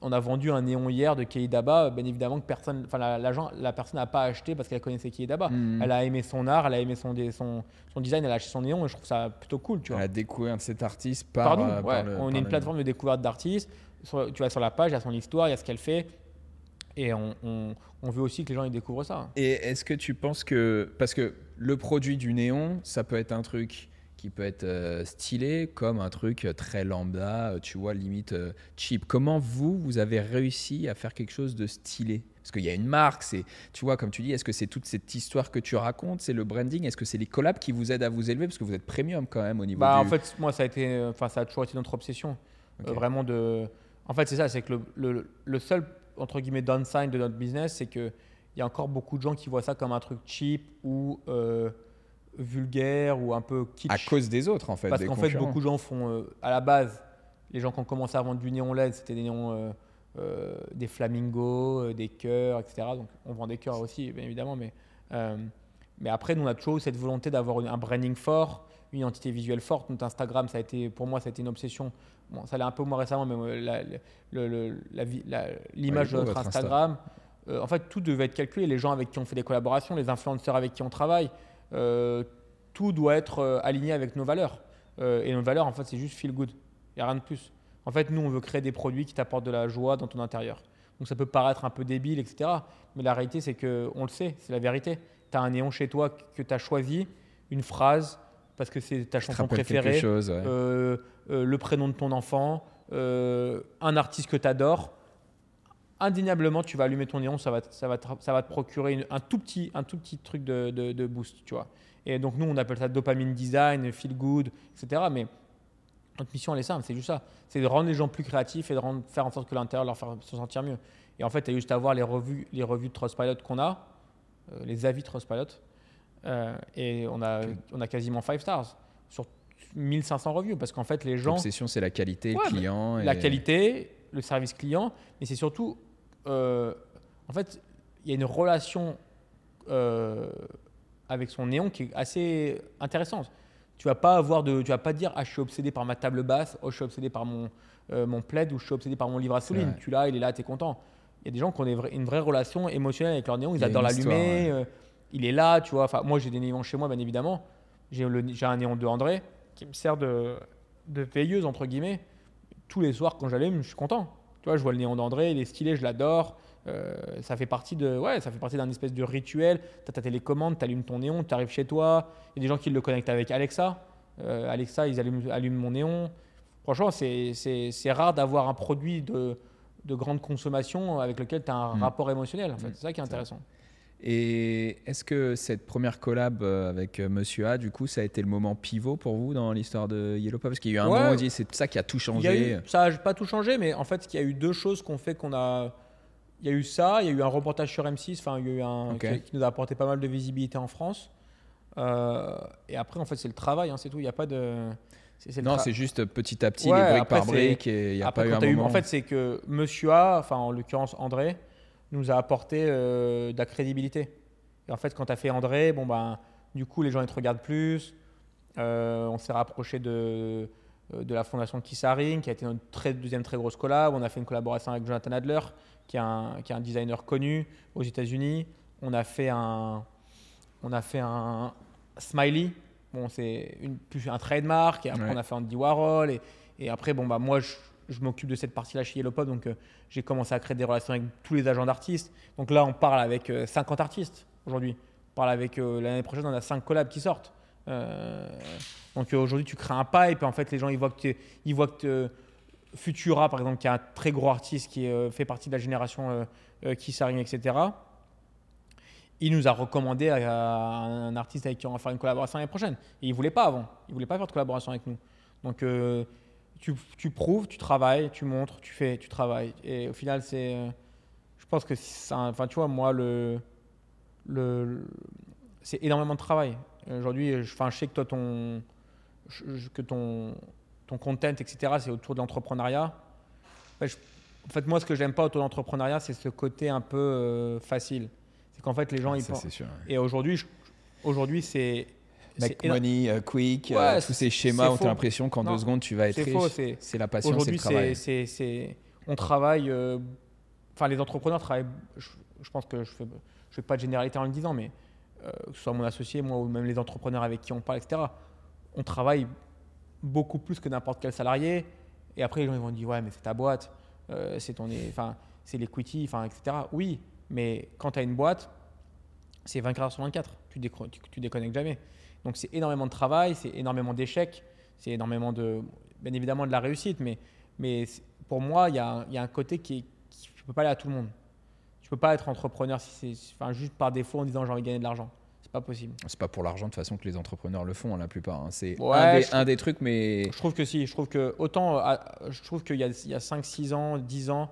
On a vendu un néon hier de Keidaba, bien évidemment que personne, enfin la, personne n'a pas acheté parce qu'elle connaissait Keidaba. Mhm. Elle a aimé son art, elle a aimé son, dé- son, son design, elle a acheté son néon et je trouve ça plutôt cool, tu vois. À la découverte de cet artiste par, Pardon, euh, par ouais, le- on par est une le- plateforme de découverte d'artistes. Tu vas sur la page, il y a son histoire, il y a ce qu'elle fait. Et on, on- on veut aussi que les gens ils découvrent ça. Et est-ce que tu penses que. Parce que le produit du néon, ça peut être un truc qui peut être euh, stylé, comme un truc euh, très lambda, euh, tu vois, limite euh, cheap. Comment vous, vous avez réussi à faire quelque chose de stylé? Parce qu'il y a une marque, c'est, tu vois, comme tu dis, est-ce que c'est toute cette histoire que tu racontes C'est le branding? Est-ce que c'est les collabs qui vous aident à vous élever? Parce que vous êtes premium quand même au niveau Bah, du... En fait, moi, ça a, été, enfin, ça a toujours été notre obsession. Euh, vraiment de. En fait, c'est ça, c'est que le, le- le seul, entre guillemets, downside de notre business, c'est qu'il y a encore beaucoup de gens qui voient ça comme un truc cheap ou vulgaire ou un peu kitsch. À cause des autres, en fait. Parce qu'en fait, beaucoup de gens font. euh, à la base, les gens qui ont commencé à vendre du néon LED, c'était des néons. euh, euh, des flamingos, des cœurs, etc. Donc, on vend des cœurs aussi, bien évidemment. Mais, mais après, nous, on a toujours cette volonté d'avoir un branding fort, une identité visuelle forte. Notre Instagram, ça a été, pour moi, ça a été une obsession. Bon, ça l'est un peu moins récemment, mais l'image de notre Insta. Instagram, euh, en fait, tout devait être calculé. Les gens avec qui on fait des collaborations, les influenceurs avec qui on travaille, tout doit être euh, aligné avec nos valeurs. Euh, et nos valeurs, en fait, c'est juste feel good. Il n'y a rien de plus. En fait, nous, on veut créer des produits qui t'apportent de la joie dans ton intérieur. Donc ça peut paraître un peu débile, etc. Mais la réalité, c'est que on le sait, c'est la vérité. Tu as un néon chez toi que tu as choisi, une phrase, parce que c'est ta chanson préférée, chose, ouais. euh, euh, le prénom de ton enfant, euh, un artiste que tu adores. Indéniablement, tu vas allumer ton néon, ça va, te- ça va, te, ça va te procurer une- un, tout petit, un tout petit truc de, de- de boost, tu vois. Et donc nous, on appelle ça dopamine design, feel good, etc. Mais notre mission, elle est simple, c'est juste ça. C'est de rendre les gens plus créatifs et de rendre- faire en sorte que l'intérieur leur fasse se sentir mieux. Et en fait, tu as juste à voir les revues, les revues de Trustpilot qu'on a, euh, les avis Trustpilot, euh, et on a, on a quasiment 5 stars sur 1500 revues, parce qu'en fait, les gens... L'obsession, c'est la qualité, Ouais, le client. La qualité, le service client, mais c'est surtout, euh, en fait, il y a une relation euh, avec son néon qui est assez intéressante. Tu vas pas avoir de, tu vas pas dire ah je suis obsédé par ma table basse, oh je suis obsédé par mon euh, mon plaid ou je suis obsédé par mon livre à souligne. Tu l'as, il est là, tu es content. Il y a des gens qui ont des une vraie relation émotionnelle avec leur néon, Il ils adorent l'allumer, il est là, tu vois. Enfin, moi j'ai des néons chez moi, bien évidemment. J'ai un néon de André qui me sert de, de veilleuse entre guillemets tous les soirs quand j'allume, je suis content. Tu vois, je vois le néon d'André, il est stylé, je l'adore. Euh, ça fait partie de, ouais, ça fait partie d'un espèce de rituel. Tu as ta télécommande, tu allumes ton néon, tu arrives chez toi. Il y a des gens qui le connectent avec Alexa. Euh, Alexa, ils allument, allument mon néon. Franchement, c'est- rare d'avoir un produit de, de grande consommation avec lequel tu as un Mm. rapport émotionnel. En fait. C'est ça qui est intéressant. Et est-ce que cette première collab euh, avec euh, Monsieur A, du coup, ça a été le moment pivot pour vous dans l'histoire de Yellow Pop Parce qu'il y a eu un Ouais. moment où on dit c'est ça qui a tout Il y changé. a eu- ça n'a pas tout changé, mais en fait, il y a eu deux choses qu'on fait qu'on a. Il y a eu ça, il y a eu un reportage sur M6, enfin, il y a eu un Ok. qui, qui nous a apporté pas mal de visibilité en France. Euh, et après, en fait, c'est le travail, hein, c'est tout. Il n'y a pas de. non, c'est juste petit à petit, Ouais, les briques après, par briques, et il n'y a Après, pas eu un t'as eu- moment. En fait, c'est que Monsieur A, enfin, en l'occurrence André, nous a apporté euh, de la crédibilité. Et en fait, quand tu as fait André, bon, ben, du coup, les gens ils te regardent plus. Euh, on s'est rapproché de, de la fondation Kissaring, qui a été notre très- deuxième très grosse collab. On a fait une collaboration avec Jonathan Adler, qui est un, qui est un designer connu aux États-Unis. On a fait un, on a fait un smiley. Bon, c'est un trademark. Et après, Ouais. on a fait Andy Warhol. Et, et après, bon, bah, moi, je, je m'occupe de cette partie-là chez Yellow. Donc, euh, j'ai commencé à créer des relations avec tous les agents d'artistes. Donc là, on parle avec euh, 50 artistes aujourd'hui. On parle avec euh, l'année prochaine, on a 5 collabs qui sortent. Euh, donc euh, aujourd'hui, tu crées un pipe. Et en fait, les gens, ils voient que, ils voient que Futura, par exemple, qui est un très gros artiste qui euh, fait partie de la génération euh, euh, qui etc. Il nous a recommandé à, un artiste avec qui on va faire une collaboration l'année prochaine. Et il voulait pas avant. Il voulait pas faire de collaboration avec nous. Donc euh, tu, tu prouves, tu travailles, tu montres, tu fais, tu travailles. Et au final, c'est, euh, je pense que c'est un- enfin tu vois, moi le, le, c'est énormément de travail. Aujourd'hui, je, enfin, je sais que toi ton, je- que ton, ton content, etc. C'est autour de l'entrepreneuriat. En fait, moi, ce que j'aime pas autour de l'entrepreneuriat, c'est ce côté un peu euh, facile. C'est qu'en fait, les gens, ils ça, pensent. sûr. Et aujourd'hui, aujourd'hui, c'est Make money, euh, quick, Ouais, euh, tous ces schémas où tu as l'impression qu'en deux secondes tu vas être c'est riche. faux, c'est- la passion, c'est le travail. c'est, on travaille. euh, Enfin, les entrepreneurs travaillent. Je, je pense que je fais, je fais pas de généralité en le disant, mais euh, que ce soit mon associé, moi, ou même les entrepreneurs avec qui on parle, etc. On travaille beaucoup plus que n'importe quel salarié. Et après, les gens ils vont dire ouais, mais c'est ta boîte, euh, c'est ton, enfin, c'est l'equity, enfin, etc. Oui, mais quand tu as une boîte, c'est 24 heures sur 24. Tu, décro- tu, tu déconnectes jamais. Donc c'est énormément de travail, c'est énormément d'échecs, c'est énormément de, bien évidemment de la réussite, mais, mais pour moi, il y, a il y a un côté qui, ne peut pas aller à tout le monde. Tu peux pas être entrepreneur si c'est, enfin, juste par défaut en disant j'ai envie de gagner de l'argent. C'est pas possible. C'est pas pour l'argent de toute façon que les entrepreneurs le font, hein, la plupart. hein. C'est Ouais, un, des, je- un des trucs, mais Je trouve que si, je trouve que autant, euh, je trouve qu'il y a, il y a 5, 6 ans, 10 ans,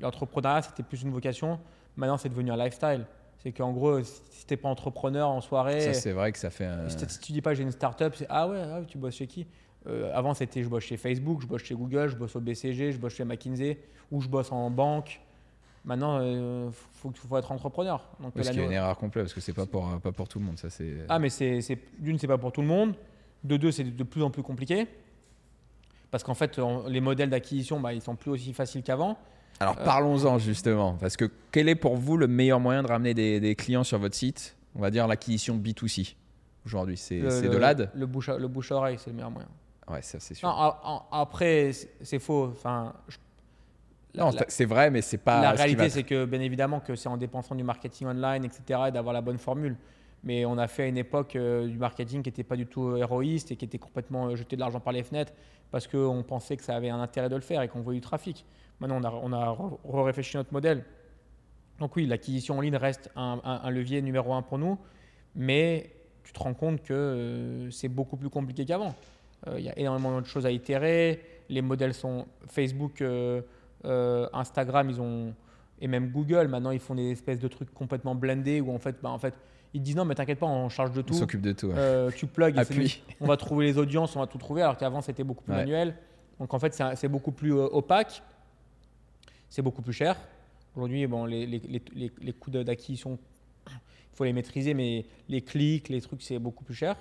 l'entrepreneuriat c'était plus une vocation. Maintenant, c'est devenu un lifestyle. C'est qu'en gros, si t'es pas entrepreneur en soirée, ça c'est vrai que ça fait. un- Si, si tu dis pas j'ai une startup, c'est ah ouais, ah, tu bosses chez qui? Euh, Avant c'était je bosse chez Facebook, je bosse chez Google, je bosse au BCG, je bosse chez McKinsey ou je bosse en banque. Maintenant, il faut, faut être entrepreneur. Donc, Oui, ce la qui est no- une erreur complète parce que c'est pas pour pas pour tout le monde. Ça c'est. Ah mais c'est c'est- d'une c'est pas pour tout le monde, de deux c'est de plus en plus compliqué parce qu'en fait on- les modèles d'acquisition bah, ils sont plus aussi faciles qu'avant. Alors parlons-en justement, parce que quel est pour vous le meilleur moyen de ramener des, des clients sur votre site? On va dire l'acquisition B2C aujourd'hui, c'est de l'ad Le bouche le bouche à oreille c'est le meilleur moyen. Ouais, ça c'est sûr. Non, après c'est faux. Enfin, je- la- Non, c'est vrai, mais c'est pas. la ce réalité, c'est que bien évidemment que c'est en dépensant du marketing online, etc., et d'avoir la bonne formule. Mais on a fait à une époque euh, du marketing qui n'était pas du tout héroïste et qui était complètement euh, jeté de l'argent par les fenêtres parce qu'on pensait que ça avait un intérêt de le faire et qu'on voyait du trafic. Maintenant, on a, on a réfléchi notre modèle. Donc oui, l'acquisition en ligne reste un, un- un levier numéro un pour nous, mais tu te rends compte que euh, c'est beaucoup plus compliqué qu'avant. Euh, Il y a énormément de choses à itérer. Les modèles sont Facebook, euh, Instagram, ils ont et même Google. Maintenant, ils font des espèces de trucs complètement blendés où en fait, bah, en fait, ils te disent non, mais t'inquiète pas, on charge de On tout. s'occupe de tout. ouais. Tu plugs, on va trouver les audiences, on va tout trouver, alors qu'avant c'était beaucoup plus Ouais. manuel. Donc en fait, c'est beaucoup plus opaque, c'est beaucoup plus cher. Aujourd'hui, bon, les, les, les, les- les coûts d'acquisition, il faut les maîtriser, mais les clics, les trucs, c'est beaucoup plus cher.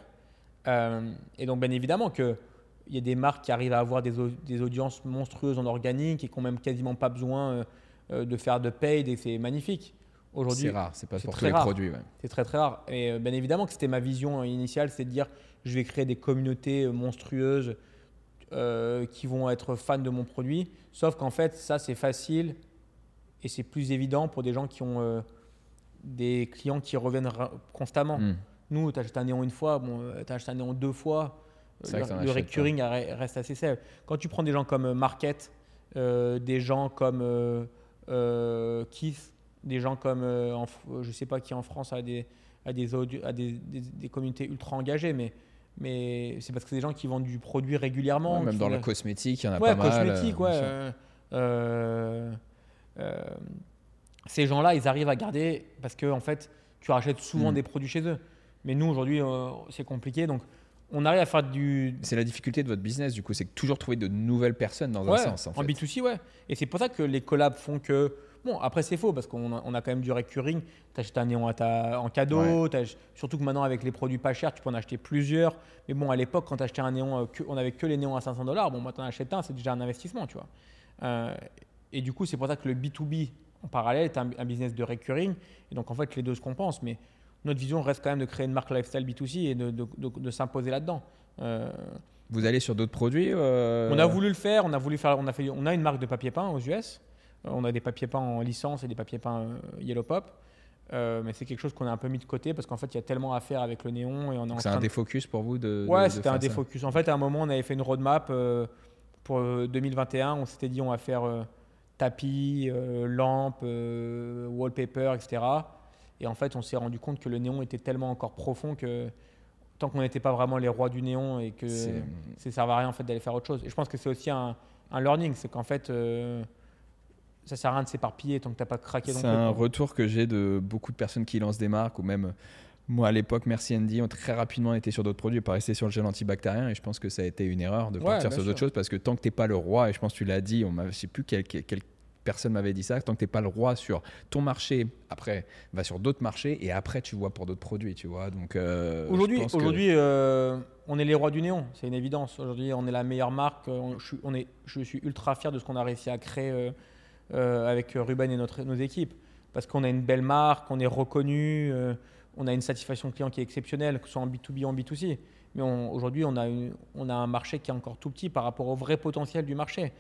Euh, et donc, bien évidemment que il y a des marques qui arrivent à avoir des, des audiences monstrueuses en organique et qui n'ont même quasiment pas besoin euh, euh, de faire de paid et c'est magnifique. Aujourd'hui, C'est rare, c'est pas pour tous les rare. produits. ouais. c'est très très rare. Et euh, bien évidemment que c'était ma vision initiale, c'est de dire je vais créer des communautés euh, monstrueuses euh, qui vont être fans de mon produit. Sauf qu'en fait, ça c'est facile et c'est plus évident pour des gens qui ont euh, des clients qui reviennent constamment. Hmm. Nous, tu achètes un néon une fois, bon, tu achètes un néon deux fois. Le le recurring reste assez faible. Quand tu prends des gens comme euh, Market, euh, des gens comme euh, euh, Keith, des gens comme, euh, en je sais pas qui en France a des, a des, audio- a des, des- des communautés ultra engagées, mais, mais c'est parce que c'est des gens qui vendent du produit régulièrement. Ouais, même dans la- cosmétique, il y en a ouais, pas mal. cosmétique, euh, ouais. euh, euh, euh, ces gens-là, ils arrivent à garder parce que en fait, tu rachètes souvent Mm. des produits chez eux. Mais nous, aujourd'hui, c'est compliqué. Donc, on arrive à faire du. C'est la difficulté de votre business, du coup, c'est toujours trouver de nouvelles personnes dans Ouais, un sens. En, fait. B2C, ouais. Et c'est pour ça que les collabs font que. Bon, après, c'est faux parce qu'on a, on a quand même du recurring. Tu achètes un néon à ta- en cadeau. Surtout que maintenant, avec les produits pas chers, tu peux en acheter plusieurs. Mais bon, à l'époque, quand tu achetais un néon, euh, on avait que les néons à 500 dollars. Bon, maintenant, achètes un, c'est déjà un investissement, tu vois. Euh, et du coup, c'est pour ça que le B2B en parallèle est un, un business de recurring. Et donc, en fait, les deux se compensent. Mais notre vision reste quand même de créer une marque lifestyle B2C et de, de- de- de s'imposer là-dedans. Euh, Vous allez sur d'autres produits euh, on a voulu le faire, on a voulu faire, on a fait, on a une marque de papier peint aux US. Euh, on a des papiers peints en licence et des papiers peints euh, Yellow Pop. Euh, mais c'est quelque chose qu'on a un peu mis de côté parce qu'en fait, il y a tellement à faire avec le néon et on C'est un de- défocus pour vous de. Ouais, c'était un ça défocus. En fait, à un moment, on avait fait une roadmap euh, pour euh, 2021. On s'était dit, on va faire euh, tapis, lampe, wallpaper, etc. Et en fait, on s'est rendu compte que le néon était tellement encore profond que tant qu'on n'était pas vraiment les rois du néon et que ça ne servait à rien en fait d'aller faire autre chose. Et je pense que c'est aussi un, un learning, c'est qu'en fait, ça sert à rien de s'éparpiller tant que tu n'as pas craqué C'est un quoi. retour que j'ai de beaucoup de personnes qui lancent des marques ou même moi à l'époque, merci Andy, on très rapidement été sur d'autres produits et pas rester sur le gel antibactérien et je pense que ça a été une erreur de partir sur d'autres choses parce que tant que t'es pas le roi et je pense que tu l'as dit, on m'a, je sais plus quelle personne m'avait dit ça. Tant que tu n'es pas le roi sur ton marché, après, va sur d'autres marchés et après, tu vois pour d'autres produits, tu vois. Donc, euh, aujourd'hui, aujourd'hui euh, on est les rois du néon, c'est une évidence. Aujourd'hui, on est la meilleure marque. je, suis, on est, je suis ultra fier de ce qu'on a réussi à créer avec Ruben et notre, nos équipes. Parce qu'on a une belle marque, on est reconnu, on a une satisfaction client qui est exceptionnelle, que ce soit en B2B ou en B2C. Mais aujourd'hui, on, a on a un marché qui est encore tout petit par rapport au vrai potentiel du marché.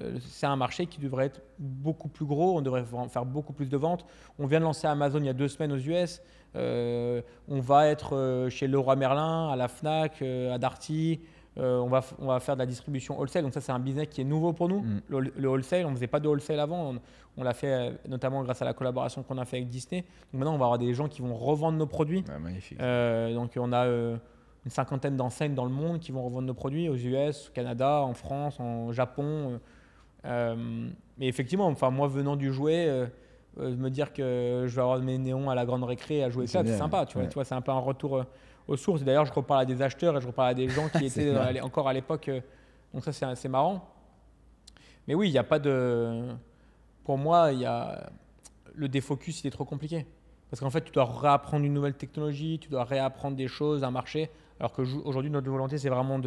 Euh, c'est un marché qui devrait être beaucoup plus gros, on devrait faire beaucoup plus de ventes. On vient de lancer Amazon il y a deux semaines aux US. Euh, on va être euh, chez Leroy Merlin, à la Fnac, à Darty. On, va, on va faire de la distribution wholesale. Donc ça, c'est un business qui est nouveau pour nous. Mm. Le, wholesale, on ne faisait pas de wholesale avant. On, l'a fait notamment grâce à la collaboration qu'on a fait avec Disney. Donc maintenant, on va avoir des gens qui vont revendre nos produits. magnifique. donc on a une cinquantaine d'enseignes dans le monde qui vont revendre nos produits aux US, au Canada, en France, en Japon. Euh, mais effectivement, enfin, moi venant du jouet, euh, euh, me dire que je vais avoir mes néons à la grande récré à jouer ça, c'est sympa. Tu vois, tu vois c'est un peu un retour aux sources. D'ailleurs, je reparle à des acheteurs et je reparle à des gens qui étaient encore à l'époque. donc ça, c'est assez marrant. Mais oui, il n'y a pas de. Pour moi, il y a le défocus, il est trop compliqué. Parce qu'en fait, tu dois réapprendre une nouvelle technologie, tu dois réapprendre des choses, un marché. Alors qu'aujourd'hui, notre volonté, c'est vraiment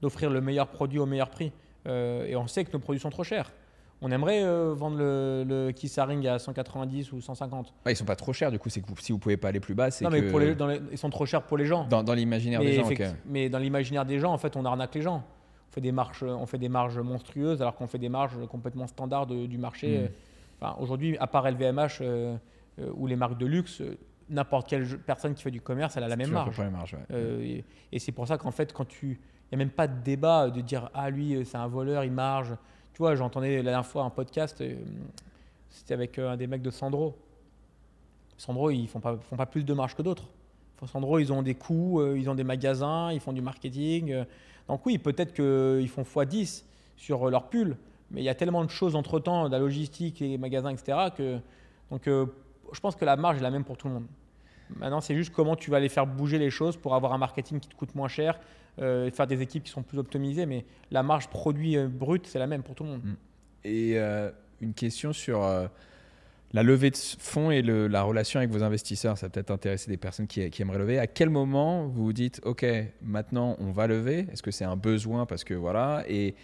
d'offrir le meilleur produit au meilleur prix. Euh, et on sait que nos produits sont trop chers. On aimerait euh, vendre le, le Kissaring à 190 ou 150. Ils ils sont pas trop chers, du coup, c'est que si vous pouvez pas aller plus bas, c'est Non, mais pour les, ils sont trop chers pour les gens. Dans, l'imaginaire des gens, Mais dans l'imaginaire des gens, en fait, on arnaque les gens. On fait des marges, on fait des marges monstrueuses alors qu'on fait des marges complètement standards du marché. Hmm. Enfin, Aujourd'hui, à part LVMH euh, ou les marques de luxe, n'importe quelle personne qui fait du commerce, elle a la même marge. et, et c'est pour ça qu'en fait, quand tu n'y a même pas de débat de dire Ah, lui, euh, c'est un voleur, il marge. Tu vois, j'entendais la dernière fois un podcast, euh, c'était avec euh, un des mecs de Sandro. Sandro, ils font pas, font pas plus de marge que d'autres. Sandro, ils ont des coûts, ils ont des magasins, ils font du marketing. Donc oui, peut-être qu'ils font x10 sur leur pull, mais il y a tellement de choses entre-temps, de la logistique, les magasins, etc., donc, je pense que la marge est la même pour tout le monde. Maintenant, c'est juste comment tu vas aller faire bouger les choses pour avoir un marketing qui te coûte moins cher, euh, faire des équipes qui sont plus optimisées, mais la marge produit euh, brut, c'est la même pour tout le monde. Mm. Et euh, une question sur la levée de fonds et la relation avec vos investisseurs. Ça peut-être intéresser des personnes qui, qui, aimeraient lever. À quel moment vous vous dites, OK, maintenant on va lever? Est-ce que c'est un besoin parce que voilà? Et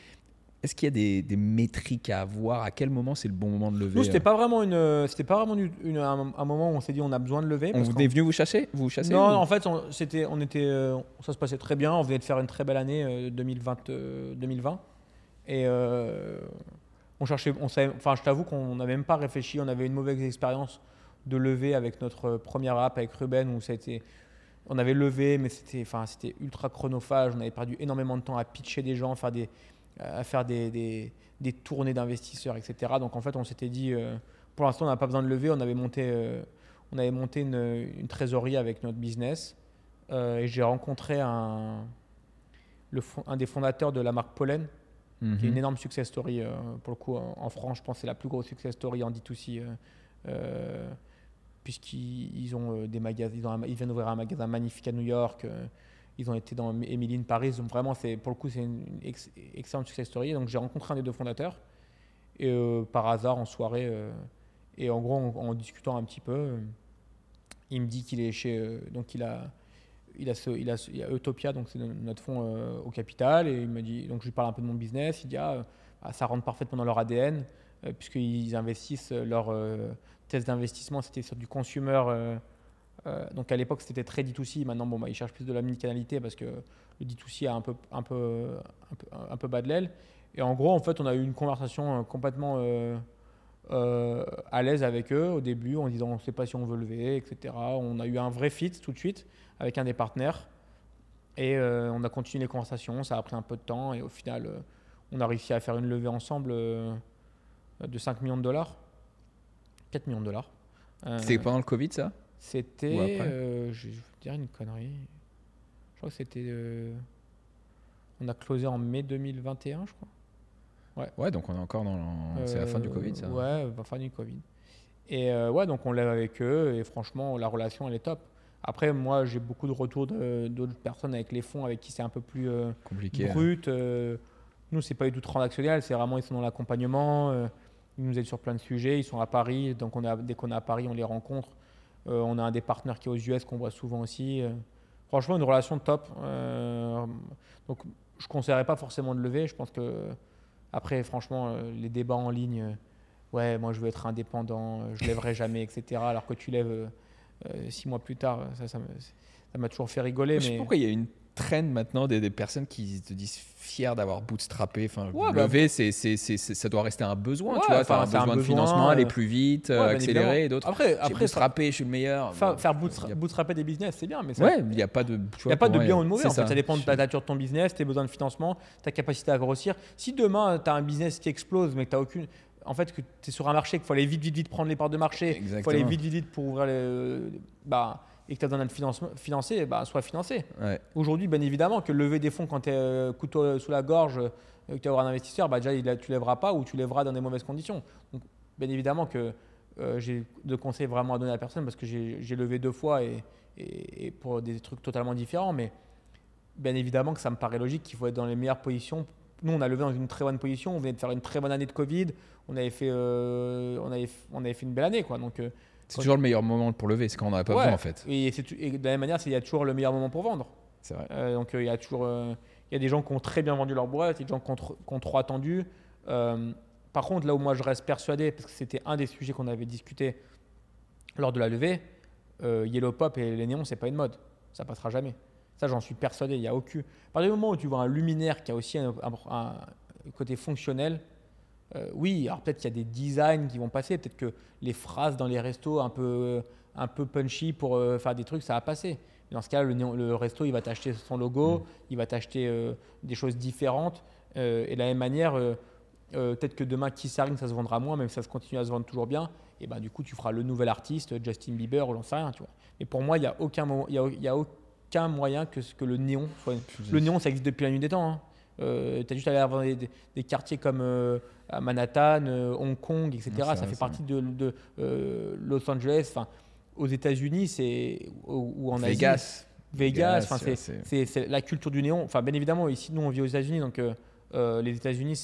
est-ce qu'il y a des, des, métriques à avoir? À quel moment c'est le bon moment de lever? Nous, c'était pas vraiment une, c'était pas vraiment une, un, moment où on s'est dit on a besoin de lever. On est venu vous chasser, vous chasser Non, en fait, on, c'était, on était, euh, ça se passait très bien. On venait de faire une très belle année 2020, euh, 2020, euh, et on cherchait, on savait, enfin, je t'avoue qu'on n'avait même pas réfléchi. On avait une mauvaise expérience de lever avec notre première app avec Ruben où ça a été, on avait levé, mais c'était, enfin, c'était ultra chronophage. On avait perdu énormément de temps à pitcher des gens, faire des à faire des, des, des tournées d'investisseurs, etc. Donc en fait, on s'était dit, euh, pour l'instant, on n'a pas besoin de lever. On avait monté, euh, on avait monté une, une, trésorerie avec notre business. Euh, et j'ai rencontré un, le, un des fondateurs de la marque Pollen, qui est une mhm. énorme success story. pour le coup, en, France, je pense que c'est la plus grosse success story en D2C. puisqu'ils ont des magasins, ils, viennent d'ouvrir un magasin magnifique à New York. Ils ont été dans Emeline Paris. Donc vraiment, c'est, pour le coup, c'est une, excellente success story. Donc j'ai rencontré un des deux fondateurs. Et euh, par hasard, en soirée, euh, et en gros, en, discutant un petit peu, euh, il me dit qu'il est chez. donc il a. Il a, ce, il, a Utopia, donc c'est notre fonds au capital, et il me dit, donc je lui parle un peu de mon business, il dit ah, ah ça rentre parfaitement dans leur ADN, puisqu'ils investissent leur test d'investissement, c'était sur du consumer donc à l'époque, c'était très D2C. Maintenant, bon, bah, ils cherchent plus de la mini-canalité parce que le D2C a un peu, un peu, un peu, bas de l'aile. Et en gros, en fait, on a eu une conversation euh, complètement euh, à l'aise avec eux au début en disant on ne sait pas si on veut lever, etc. On a eu un vrai fit tout de suite avec un des partenaires. Et on a continué les conversations. Ça a pris un peu de temps. Et au final, on a réussi à faire une levée ensemble de 5 millions de dollars. 4 millions de dollars. C'était pendant le Covid, ça? C'était. Euh, je vais vous dire une connerie. Je crois que c'était. Euh, on a closé en mai 2021, je crois. Ouais. Ouais, donc on est encore dans. c'est la fin du Covid, ça. Euh, ouais, la fin du Covid. Et ouais, donc on lève avec eux et franchement, la relation, elle est top. Après, moi, j'ai beaucoup de retours d'autres personnes avec les fonds avec qui c'est un peu plus compliqué. Brut. nous, c'est pas du tout transactionnel, c'est vraiment ils sont dans l'accompagnement. Ils nous aident sur plein de sujets. Ils sont à Paris, donc on a, dès qu'on est à Paris, on les rencontre. Euh, on a un des partenaires qui est aux US qu'on voit souvent aussi. Euh, franchement, une relation top. Euh, donc, je ne conseillerais pas forcément de lever. Je pense que, après, franchement, les débats en ligne, ouais, moi je veux être indépendant, je lèverai jamais, etc. Alors que tu lèves six mois plus tard, ça, m'a toujours fait rigoler. Je Mais pourquoi il y a une trend maintenant des, des personnes qui te disent fiers d'avoir bootstrappé. Enfin, Ouais, bah, lever, c'est, c'est, c'est- c'est- ça doit rester un besoin. Ouais, tu vois, enfin, t'as un c'est un besoin de besoin, financement, euh, aller plus vite, euh, Ouais, accélérer, et d'autres. Après, après bootstrappé, je suis le meilleur. faire il bootstra- y a- bootstrapper des business, c'est bien, mais ça, Ouais, il n'y a pas de. Il n'y a pas de bien ou de mauvais. En fait, ça, dépend de ta nature de ton business, tes besoins de financement, ta capacité à grossir. Si demain, tu as un business qui explose, mais que tu n'as aucune. En fait, que tu es sur un marché, qu'il faut aller vite, vite, vite prendre les parts de marché, il faut aller vite, vite, vite pour ouvrir les. Bah, et que tu as besoin de financement, financer, bah, sois financé. Ouais. Aujourd'hui, bien évidemment, que lever des fonds quand tu es couteau sous la gorge, euh, que tu vas avoir un investisseur, bah, déjà, il tu lèveras pas ou tu lèveras dans des mauvaises conditions. Donc, bien évidemment que euh, j'ai de conseils vraiment à donner à la personne parce que j'ai levé deux fois et, et- et pour des trucs totalement différents. Mais bien évidemment que ça me paraît logique qu'il faut être dans les meilleures positions. Nous, on a levé dans une très bonne position. On venait de faire une très bonne année de Covid. On avait fait, euh, on avait, on avait fait une belle année. Quoi. Donc, euh, C'est toujours le meilleur moment pour lever, c'est quand on n'en a pas ouais. besoin en fait. Et, de la même manière, il y a toujours le meilleur moment pour vendre. C'est vrai. Euh, donc euh, il y a toujours euh, il y a des gens qui ont très bien vendu leur boîte, il y a des gens qui ont, tr- qui ont trop attendu. Par contre, là où moi je reste persuadé, parce que c'était un des sujets qu'on avait discuté lors de la levée, Yellow Pop et les néons, c'est pas une mode. Ça passera jamais. Ça, j'en suis persuadé. Il y a aucun. À partir du moment où tu vois un luminaire qui a aussi un, un- un côté fonctionnel, euh, oui, alors peut-être qu'il y a des designs qui vont passer, peut-être que les phrases dans les restos un peu, un peu punchy pour euh, faire des trucs, ça va passer. Mais dans ce cas, le, le resto, il va t'acheter son logo, il va t'acheter euh, des choses différentes. Euh, et de la même manière, euh, euh, peut-être que demain, Kissaring, ça se vendra moins, même si ça se continue à se vendre toujours bien. Et ben, du coup, tu feras le nouvel artiste, Justin Bieber ou j'en sais rien. Tu vois. Mais pour moi, il n'y a, aucun moment- y a, il y a aucun moyen que, que le néon soit. Le néon, ça existe depuis la nuit des temps. Hein. tu as juste à aller avoir des, des- des quartiers comme euh, à Manhattan, euh, Hong Kong, etc. Ça vrai, fait partie de, de, euh, Los Angeles. Enfin, aux États-Unis, c'est ou, ou en Asie. Vegas. Vegas, ouais, c'est, la culture du néon. Enfin, bien évidemment, ici, nous, on vit aux États-Unis, donc euh, les États-Unis,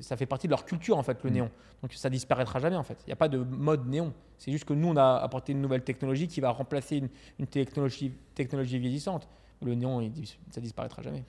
ça fait partie de leur culture, en fait, le Mm. néon. Donc, ça disparaîtra jamais, en fait. Il n'y a pas de mode néon. C'est juste que nous, on a apporté une nouvelle technologie qui va remplacer une, une technologie, technologie vieillissante. Le néon, il ça disparaîtra jamais.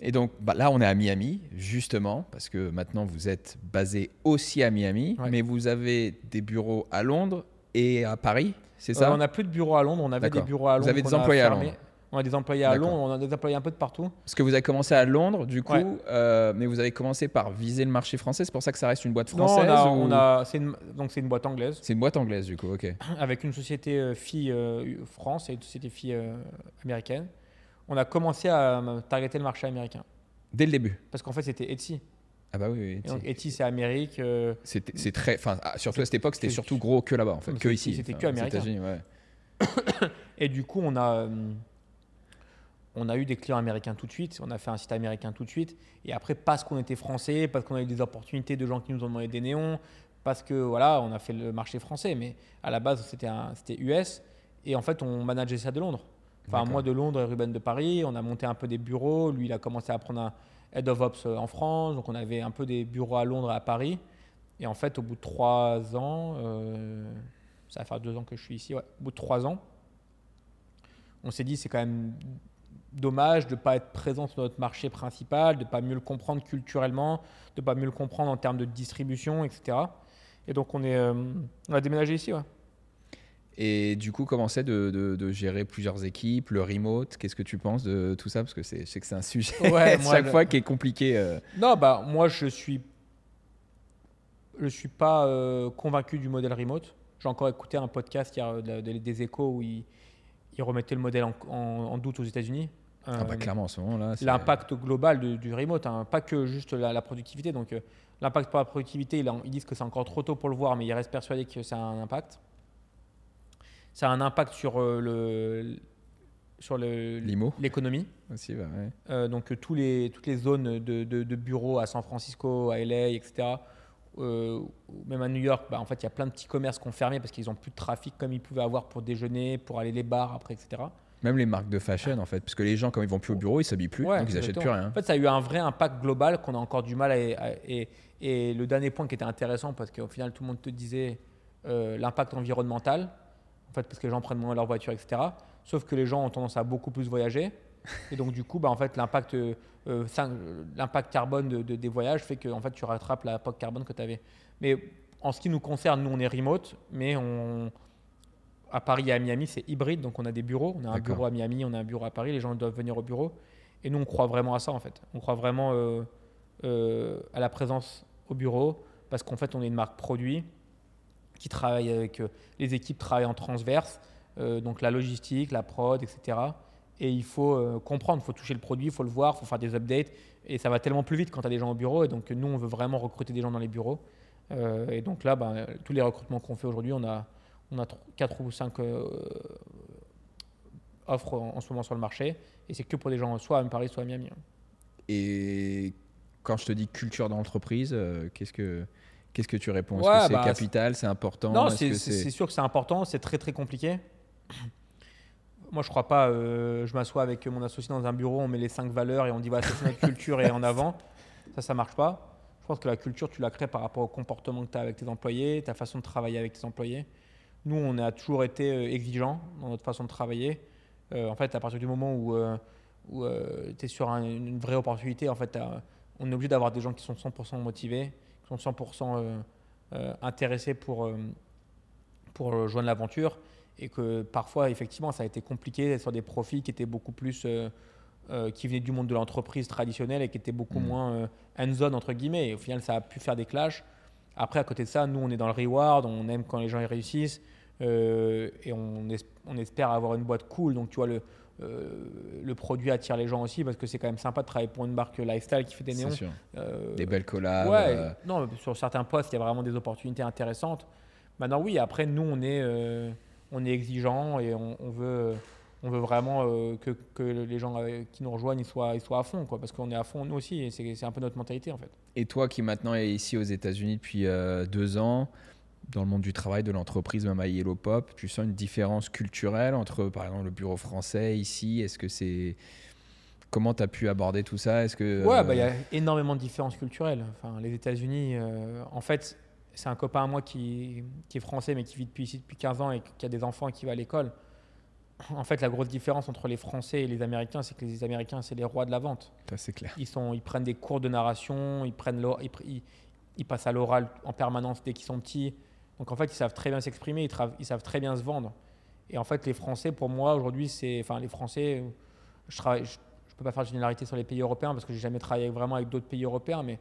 Et donc bah, là, on est à Miami, justement, parce que maintenant vous êtes basé aussi à Miami, Ouais. mais vous avez des bureaux à Londres et à Paris, c'est Euh, ça on n'a plus de bureaux à Londres. On avait des bureaux à Vous Londres. avez des employés à. Londres. On a des employés à. Londres. On a des employés un peu de partout. Parce que vous avez commencé à Londres, du coup, Ouais. euh, mais vous avez commencé par viser le marché français, c'est pour ça que ça reste une boîte Non, française on a, ou- on a- une, donc c'est une boîte anglaise. C'est une boîte anglaise, du coup, ok. avec une société euh, fille euh, France et une société fille euh, américaine. On a commencé à euh, targeter le marché américain. Dès le début. Parce qu'en fait, c'était Etsy. Ah bah oui, oui. Et donc, Etsy, c'est Amérique. euh, C'était- C'est très, enfin, ah, surtout à cette époque, c'était surtout gros que là-bas, en fait, que ici. c'était que américain. Ouais. et du coup, on a, euh, on a eu des clients américains tout de suite. On a fait un site américain tout de suite. Et après, parce qu'on était français, parce qu'on a eu des opportunités de gens qui nous ont demandé des néons, parce que voilà, on a fait le marché français. Mais à la base, c'était un- c'était US. Et en fait, on manageait ça de Londres. Enfin, moi de Londres et Ruben de Paris. On a monté un peu des bureaux. Lui, il a commencé à prendre un head of ops euh, en France. Donc, on avait un peu des bureaux à Londres et à Paris. Et en fait, au bout de trois ans, euh, ça va faire deux ans que je suis ici, ouais, au bout de trois ans, on s'est dit c'est quand même dommage de ne pas être présent sur notre marché principal, de ne pas mieux le comprendre culturellement, de ne pas mieux le comprendre en termes de distribution, etc. Et donc on, est, euh, on a déménagé ici. Ouais. Et du coup, comment c'est de, de- de gérer plusieurs équipes, le remote? Qu'est-ce que tu penses de tout ça? Parce que c'est- je sais que c'est un sujet Ouais, moi, chaque fois qui est compliqué. euh. Non, bah moi je suis, je suis pas euh, convaincu du modèle remote. J'ai encore écouté un podcast hier, euh, de- de- des échos où ils, remettaient le modèle en, en- en doute aux États-Unis. Ah bah Euh, clairement, en ce moment-là. c'est- l'impact global du remote, hein, pas que juste la, la productivité. Donc, euh, l'impact pour la productivité, il ils disent que c'est encore trop tôt pour le voir, mais ils restent persuadés que a un impact. Ça a un impact sur euh, le sur l'économie. aussi, bah ouais. Euh, donc, euh, tous les, toutes les zones de, de- de bureaux à San Francisco, à LA, etc. euh, ou même à New York, bah, en fait, il y a plein de petits commerces qui ont fermé parce qu'ils n'ont plus de trafic comme ils pouvaient avoir pour déjeuner, pour aller les bars après, etc. Même les marques de fashion, en fait. Parce que les gens, quand ils vont plus au bureau, ils s'habillent plus, Ouais, donc ils achètent exactement. plus rien. En fait, ça a eu un vrai impact global qu'on a encore du mal à. à- et, et le dernier point qui était intéressant, parce qu'au final, tout le monde te disait euh, l'impact environnemental, en fait, parce que les gens prennent moins leur voiture, etc. Sauf que les gens ont tendance à beaucoup plus voyager. Et donc, du coup, bah, en fait, l'impact euh, euh, l'impact carbone de, de- des voyages fait que en fait, tu rattrapes l'impact carbone que tu avais. Mais en ce qui nous concerne, nous, on est remote, mais on, à Paris et à Miami, c'est hybride. Donc, on a des bureaux. On a un bureau à Miami, on a un bureau à Paris. Les gens doivent venir au bureau. Et nous, on croit vraiment à ça, en fait. On croit vraiment euh, euh, à la présence au bureau parce qu'en fait, on est une marque produit qui travaille avec. euh, les équipes travaillent en transverse, euh, donc la logistique, la prod, etc. Et il faut euh, comprendre, il faut toucher le produit, il faut le voir, il faut faire des updates. Et ça va tellement plus vite quand tu as des gens au bureau. Et donc, nous, on veut vraiment recruter des gens dans les bureaux. Et donc là, ben, tous les recrutements qu'on fait aujourd'hui, on a, on a 4 ou 5 offres en, ce moment sur le marché. Et c'est que pour des gens soit à Paris, soit à Miami. Et quand je te dis culture d'entreprise, qu'est-ce que qu'est-ce que tu réponds? Est-ce Ouais, que c'est bah, capital, c'est important? Non, c'est sûr que c'est important, c'est très très compliqué. Moi, je crois pas. euh, je m'assois avec mon associé dans un bureau, on met les cinq valeurs et on dit voilà, c'est notre culture et en avant. Ça, ça marche pas. Je pense que la culture, tu la crées par rapport au comportement que tu as avec tes employés, ta façon de travailler avec tes employés. Nous, on a toujours été euh, exigeants dans notre façon de travailler. Euh, en fait, à partir du moment où, où tu es sur un- une vraie opportunité, en fait, on est obligé d'avoir des gens qui sont 100% motivés, sont 100% euh, euh, intéressés pour, euh, pour rejoindre l'aventure. Et que parfois, effectivement, ça a été compliqué d'être sur des profils qui étaient beaucoup plus. euh, qui venaient du monde de l'entreprise traditionnelle et qui étaient beaucoup Mhm. moins euh, hands-on, entre guillemets. Et au final, ça a pu faire des clashs. Après, à côté de ça, nous, on est dans le reward, on aime quand les gens y réussissent euh, et on, es- on espère avoir une boîte cool. Donc, tu vois, le, euh, le produit attire les gens aussi parce que c'est quand même sympa de travailler pour une marque lifestyle qui fait des néons. Euh, Des belles collabs. ouais, euh, non, sur certains postes, il y a vraiment des opportunités intéressantes. Maintenant, oui, après, nous, on est, on est exigeant et on, on veut, on veut vraiment que, que les gens qui nous rejoignent ils soient, ils soient à fond, quoi, parce qu'on est à fond, nous aussi, et c'est un peu notre mentalité, en fait. Et toi qui maintenant es ici aux États-Unis depuis deux ans, dans le monde du travail, de l'entreprise, même à Yellow Pop, tu sens une différence culturelle entre, par exemple, le bureau français ici? Est-ce que c'est. Comment tu as pu aborder tout ça? Est-ce que. Ouais, euh, bah, il y a énormément de différences culturelles. Enfin, les États-Unis, euh, en fait, c'est un copain à moi qui, qui est français, mais qui vit depuis ici depuis 15 ans et qui a des enfants et qui va à l'école. En fait, la grosse différence entre les Français et les Américains, c'est que les Américains, c'est les rois de la vente. Ça, c'est clair. Ils, sont, ils prennent des cours de narration, ils, prennent ils passent à l'oral en permanence dès qu'ils sont petits. Donc en fait, ils savent très bien s'exprimer, ils, savent très bien se vendre. Et en fait, les Français, pour moi, aujourd'hui, c'est. Enfin, les Français, je je peux pas faire de généralité sur les pays européens parce que j'ai jamais travaillé vraiment avec d'autres pays européens, mais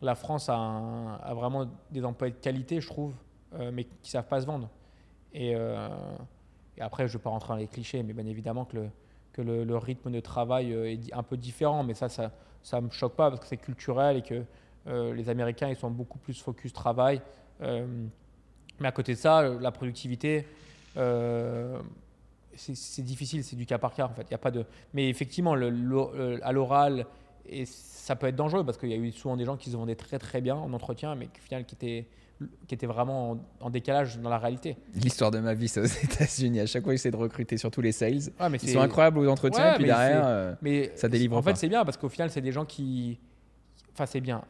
la France a, vraiment des employés de qualité, je trouve, euh, mais qui savent pas se vendre. Et, euh, après, je ne vais pas rentrer dans les clichés, mais bien évidemment que le, rythme de travail euh, est un peu différent, mais ça, ça ne me choque pas parce que c'est culturel et que les Américains, ils sont beaucoup plus focus travail. Euh, mais à côté de ça, euh, la productivité, euh, c'est- difficile, c'est du cas par cas en fait. Il y a pas de... Mais effectivement, le, le- à l'oral, et ça peut être dangereux parce qu'il y a eu souvent des gens qui se vendaient très très bien en entretien, mais qui, au final, qui étaient, qui étaient vraiment en, en décalage dans la réalité. L'histoire de ma vie, c'est aux États-Unis. À chaque fois, j'essaie de recruter surtout les sales. Ouais, mais Ils sont incroyables aux entretiens, Ouais, puis mais derrière. euh, Mais Ça délivre En fait, c'est bien parce qu'au final, c'est des gens qui. Enfin, c'est bien.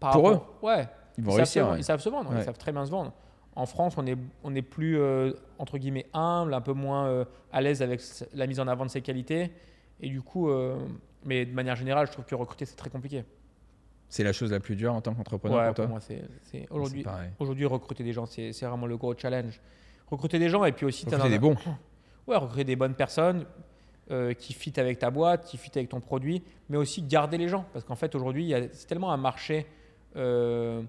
Par Pour rapport- Ouais. ils vont savent réussir. se- ouais. Ils savent se vendre, ils savent très bien se vendre. En France, on est, on est plus, euh, entre guillemets, humble, un peu moins euh, à l'aise avec la mise en avant de ses qualités. Et du coup, euh, mais de manière générale, je trouve que recruter, c'est très compliqué. C'est la chose la plus dure en tant qu'entrepreneur Ouais, pour toi? pour moi, c'est aujourd'hui, aujourd'hui, recruter des gens, c'est vraiment le gros challenge. Recruter des gens et puis aussi... Recruter des bons. Ouais, recruter des bonnes personnes qui fit avec ta boîte, qui fit avec ton produit, mais aussi garder les gens. Parce qu'en fait, aujourd'hui, il y a- c'est tellement un marché. euh,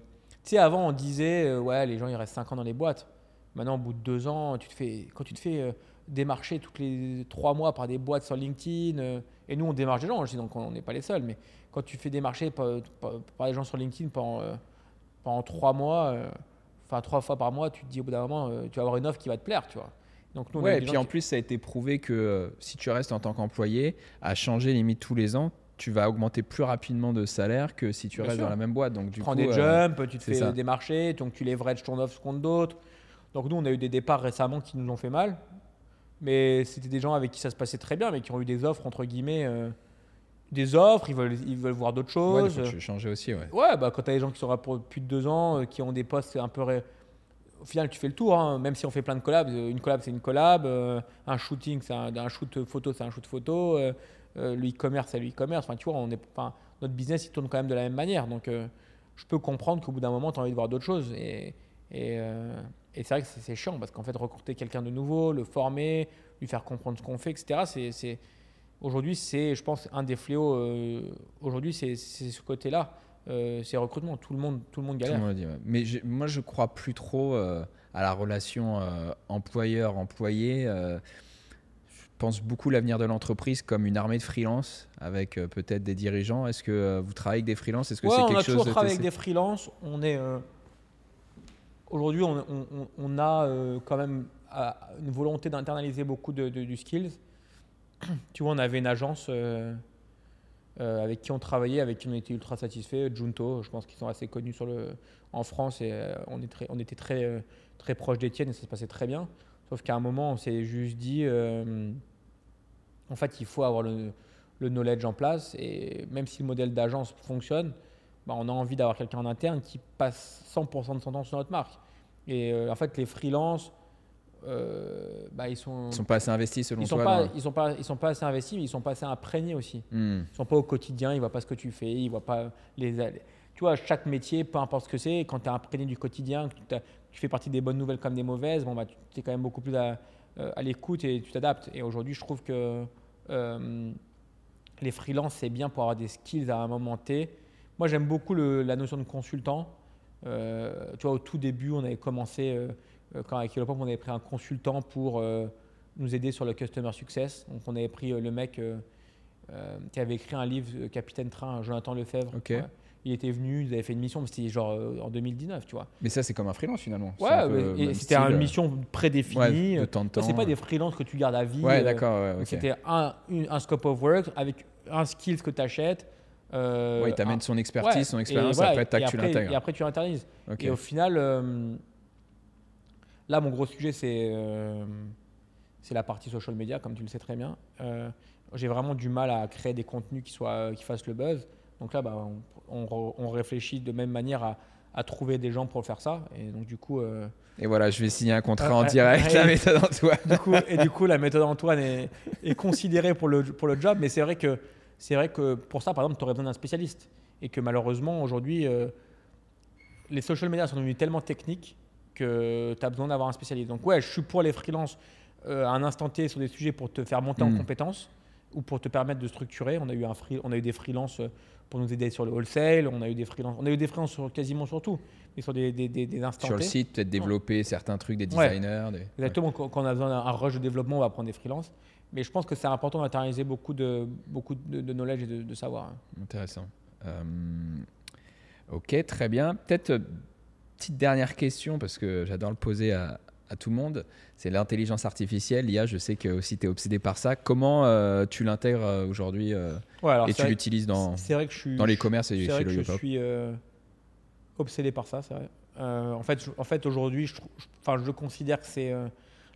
tu sais, avant, on disait, euh, ouais, les gens, ils restent 5 ans dans les boîtes. Maintenant, au bout de deux ans, tu te fais, quand tu te fais euh, démarcher tous les trois mois par des boîtes sur LinkedIn, euh, et nous, on démarche des gens, je dis, donc on n'est pas les seuls, mais quand tu fais démarcher par, par- par des gens sur LinkedIn pendant, euh, pendant trois mois, enfin trois fois par mois, tu te dis au bout d'un moment, tu vas avoir une offre qui va te plaire, tu vois. Donc, nous, Ouais, et puis en qui- plus, ça a été prouvé que euh, si tu restes en tant qu'employé, à changer limite tous les ans, tu vas augmenter plus rapidement de salaire que si tu Bien restes sûr. dans la même boîte. Donc, du tu prends coup, des euh, jumps, tu te fais ça. des marchés, donc tu leverages ton offre contre d'autres. Donc nous, on a eu des départs récemment qui nous ont fait mal. mais c'était des gens avec qui ça se passait très bien, mais qui ont eu des offres, entre guillemets, euh, des offres, ils veulent, ils veulent voir d'autres Ouais, choses. des fois, tu changer aussi, ouais. Ouais, bah, quand tu as des gens qui sont là pour plus de deux ans, euh, qui ont des postes un peu. ré- Au final, tu fais le tour, hein, même si on fait plein de collabs. Une collab, c'est une collab. un shooting, c'est un, un shoot photo, c'est un shoot photo. Euh, le e-commerce, c'est le e-commerce. Enfin, tu vois, notre business, il tourne quand même de la même manière. Donc, euh, je peux comprendre qu'au bout d'un moment, tu as envie de voir d'autres choses. Et, euh, c'est vrai que c'est chiant parce qu'en fait, recruter quelqu'un de nouveau, le former, lui faire comprendre ce qu'on fait, etc., c'est-. Aujourd'hui, c'est, je pense, un des fléaux. Aujourd'hui, c'est ce côté-là. Euh, c'est recrutement. Tout le monde, tout le monde galère. Mais moi, je crois plus trop à la relation employeur-employé. Pense beaucoup l'avenir de l'entreprise comme une armée de freelance avec euh, peut-être des dirigeants. Est-ce que euh, vous travaillez avec des freelances? Est-ce que Ouais, c'est on quelque a chose toujours de travaillé avec des freelances. On est euh, aujourd'hui, on, on- on- on a quand même une volonté d'internaliser beaucoup de, de- du skills. tu vois, on avait une agence avec qui on travaillait, avec qui on était ultra satisfait. Junto, je pense qu'ils sont assez connus sur le, en France et on, est très, on était très, très proche d'Etienne et ça se passait très bien. Sauf qu'à un moment, on s'est juste dit, euh, en fait, il faut avoir le, le knowledge en place et même si le modèle d'agence fonctionne, bah, on a envie d'avoir quelqu'un en interne qui passe 100% de son temps sur notre marque. Et euh, en fait, les freelances, euh, bah, ils sont, Ils sont pas assez investis selon ils sont pas, ils sont pas, ils sont pas assez investis, mais ils sont pas assez imprégnés aussi. Hmm. Ils sont pas au quotidien, ils voient pas ce que tu fais, ils voient pas les. Tu vois, chaque métier, peu importe ce que c'est, quand tu es imprégné du quotidien, que tu fais partie des bonnes nouvelles comme des mauvaises, bon bah tu es quand même beaucoup plus à, euh, à l'écoute et tu t'adaptes. Et aujourd'hui, je trouve que euh, les freelances c'est bien pour avoir des skills à un moment T. Moi, j'aime beaucoup le- la notion de consultant. Euh, tu vois, au tout début, on avait commencé euh, euh, quand avec Yellowpop, on avait pris un consultant pour nous aider sur le customer success. Donc, on avait pris le mec qui avait écrit un livre, Capitaine Train, Jonathan Lefebvre. Ouais. Il était venu, ils avaient fait une mission, mais c'était genre euh, en 2019, tu vois. Mais ça, c'est comme un freelance finalement. Ouais, c'était une euh, mission prédéfinie. ouais, de temps en temps. c'est pas des freelances que tu gardes à vie. Ouais, euh, d'accord. ouais. C'était un, scope of work avec un skill que tu achètes. Euh, Ouais, il t'amène son expertise, son expérience, voilà, après, tac, tu l'intègres. Et après, tu l'internalises. Ok. Et au final, euh, là, mon gros sujet, c'est c'est la partie social media, comme tu le sais très bien. J'ai vraiment du mal à créer des contenus qui, soient, qui fassent le buzz. Donc là, bah, on, on re- on réfléchit de même manière à, à trouver des gens pour faire ça. Et donc, du coup, euh, Et voilà, je vais signer un contrat Ouais, en direct, la méthode Antoine. du coup, et du coup, la méthode Antoine est, est considérée pour le, pour le job, mais c'est vrai que vrai que pour ça, par exemple, tu aurais besoin d'un spécialiste. Et que malheureusement, aujourd'hui, euh, les social media sont devenus tellement techniques que tu as besoin d'avoir un spécialiste. Donc, ouais, je suis pour les freelances euh, à un instant T sur des sujets pour te faire monter en Mm. compétences ou pour te permettre de structurer. On a eu, un free- on a eu des freelances pour nous aider sur le wholesale, on a eu des freelances, on a eu des freelances sur quasiment sur tout, mais sur des, des, des, des instants Sur le site, peut-être développer certains trucs, des Ouais. designers. des- Exactement, quand quand on a besoin d'un un rush de développement, on va prendre des freelances. Mais je pense que c'est important d'internaliser beaucoup de, beaucoup de, de knowledge et de, de savoir. hein. Intéressant. Euh, ok, très bien. Peut-être euh, petite dernière question parce que j'adore le poser à, à tout le monde. C'est l'intelligence artificielle. L'IA, je sais que aussi tu es obsédé par ça. Comment euh, tu l'intègres euh, aujourd'hui euh, Ouais, et tu l'utilises dans, vrai que je suis. dans les commerces et C'est vrai chez que le je suis euh, obsédé par ça, c'est vrai. En fait, je- en fait aujourd'hui, je, enfin, je considère que c'est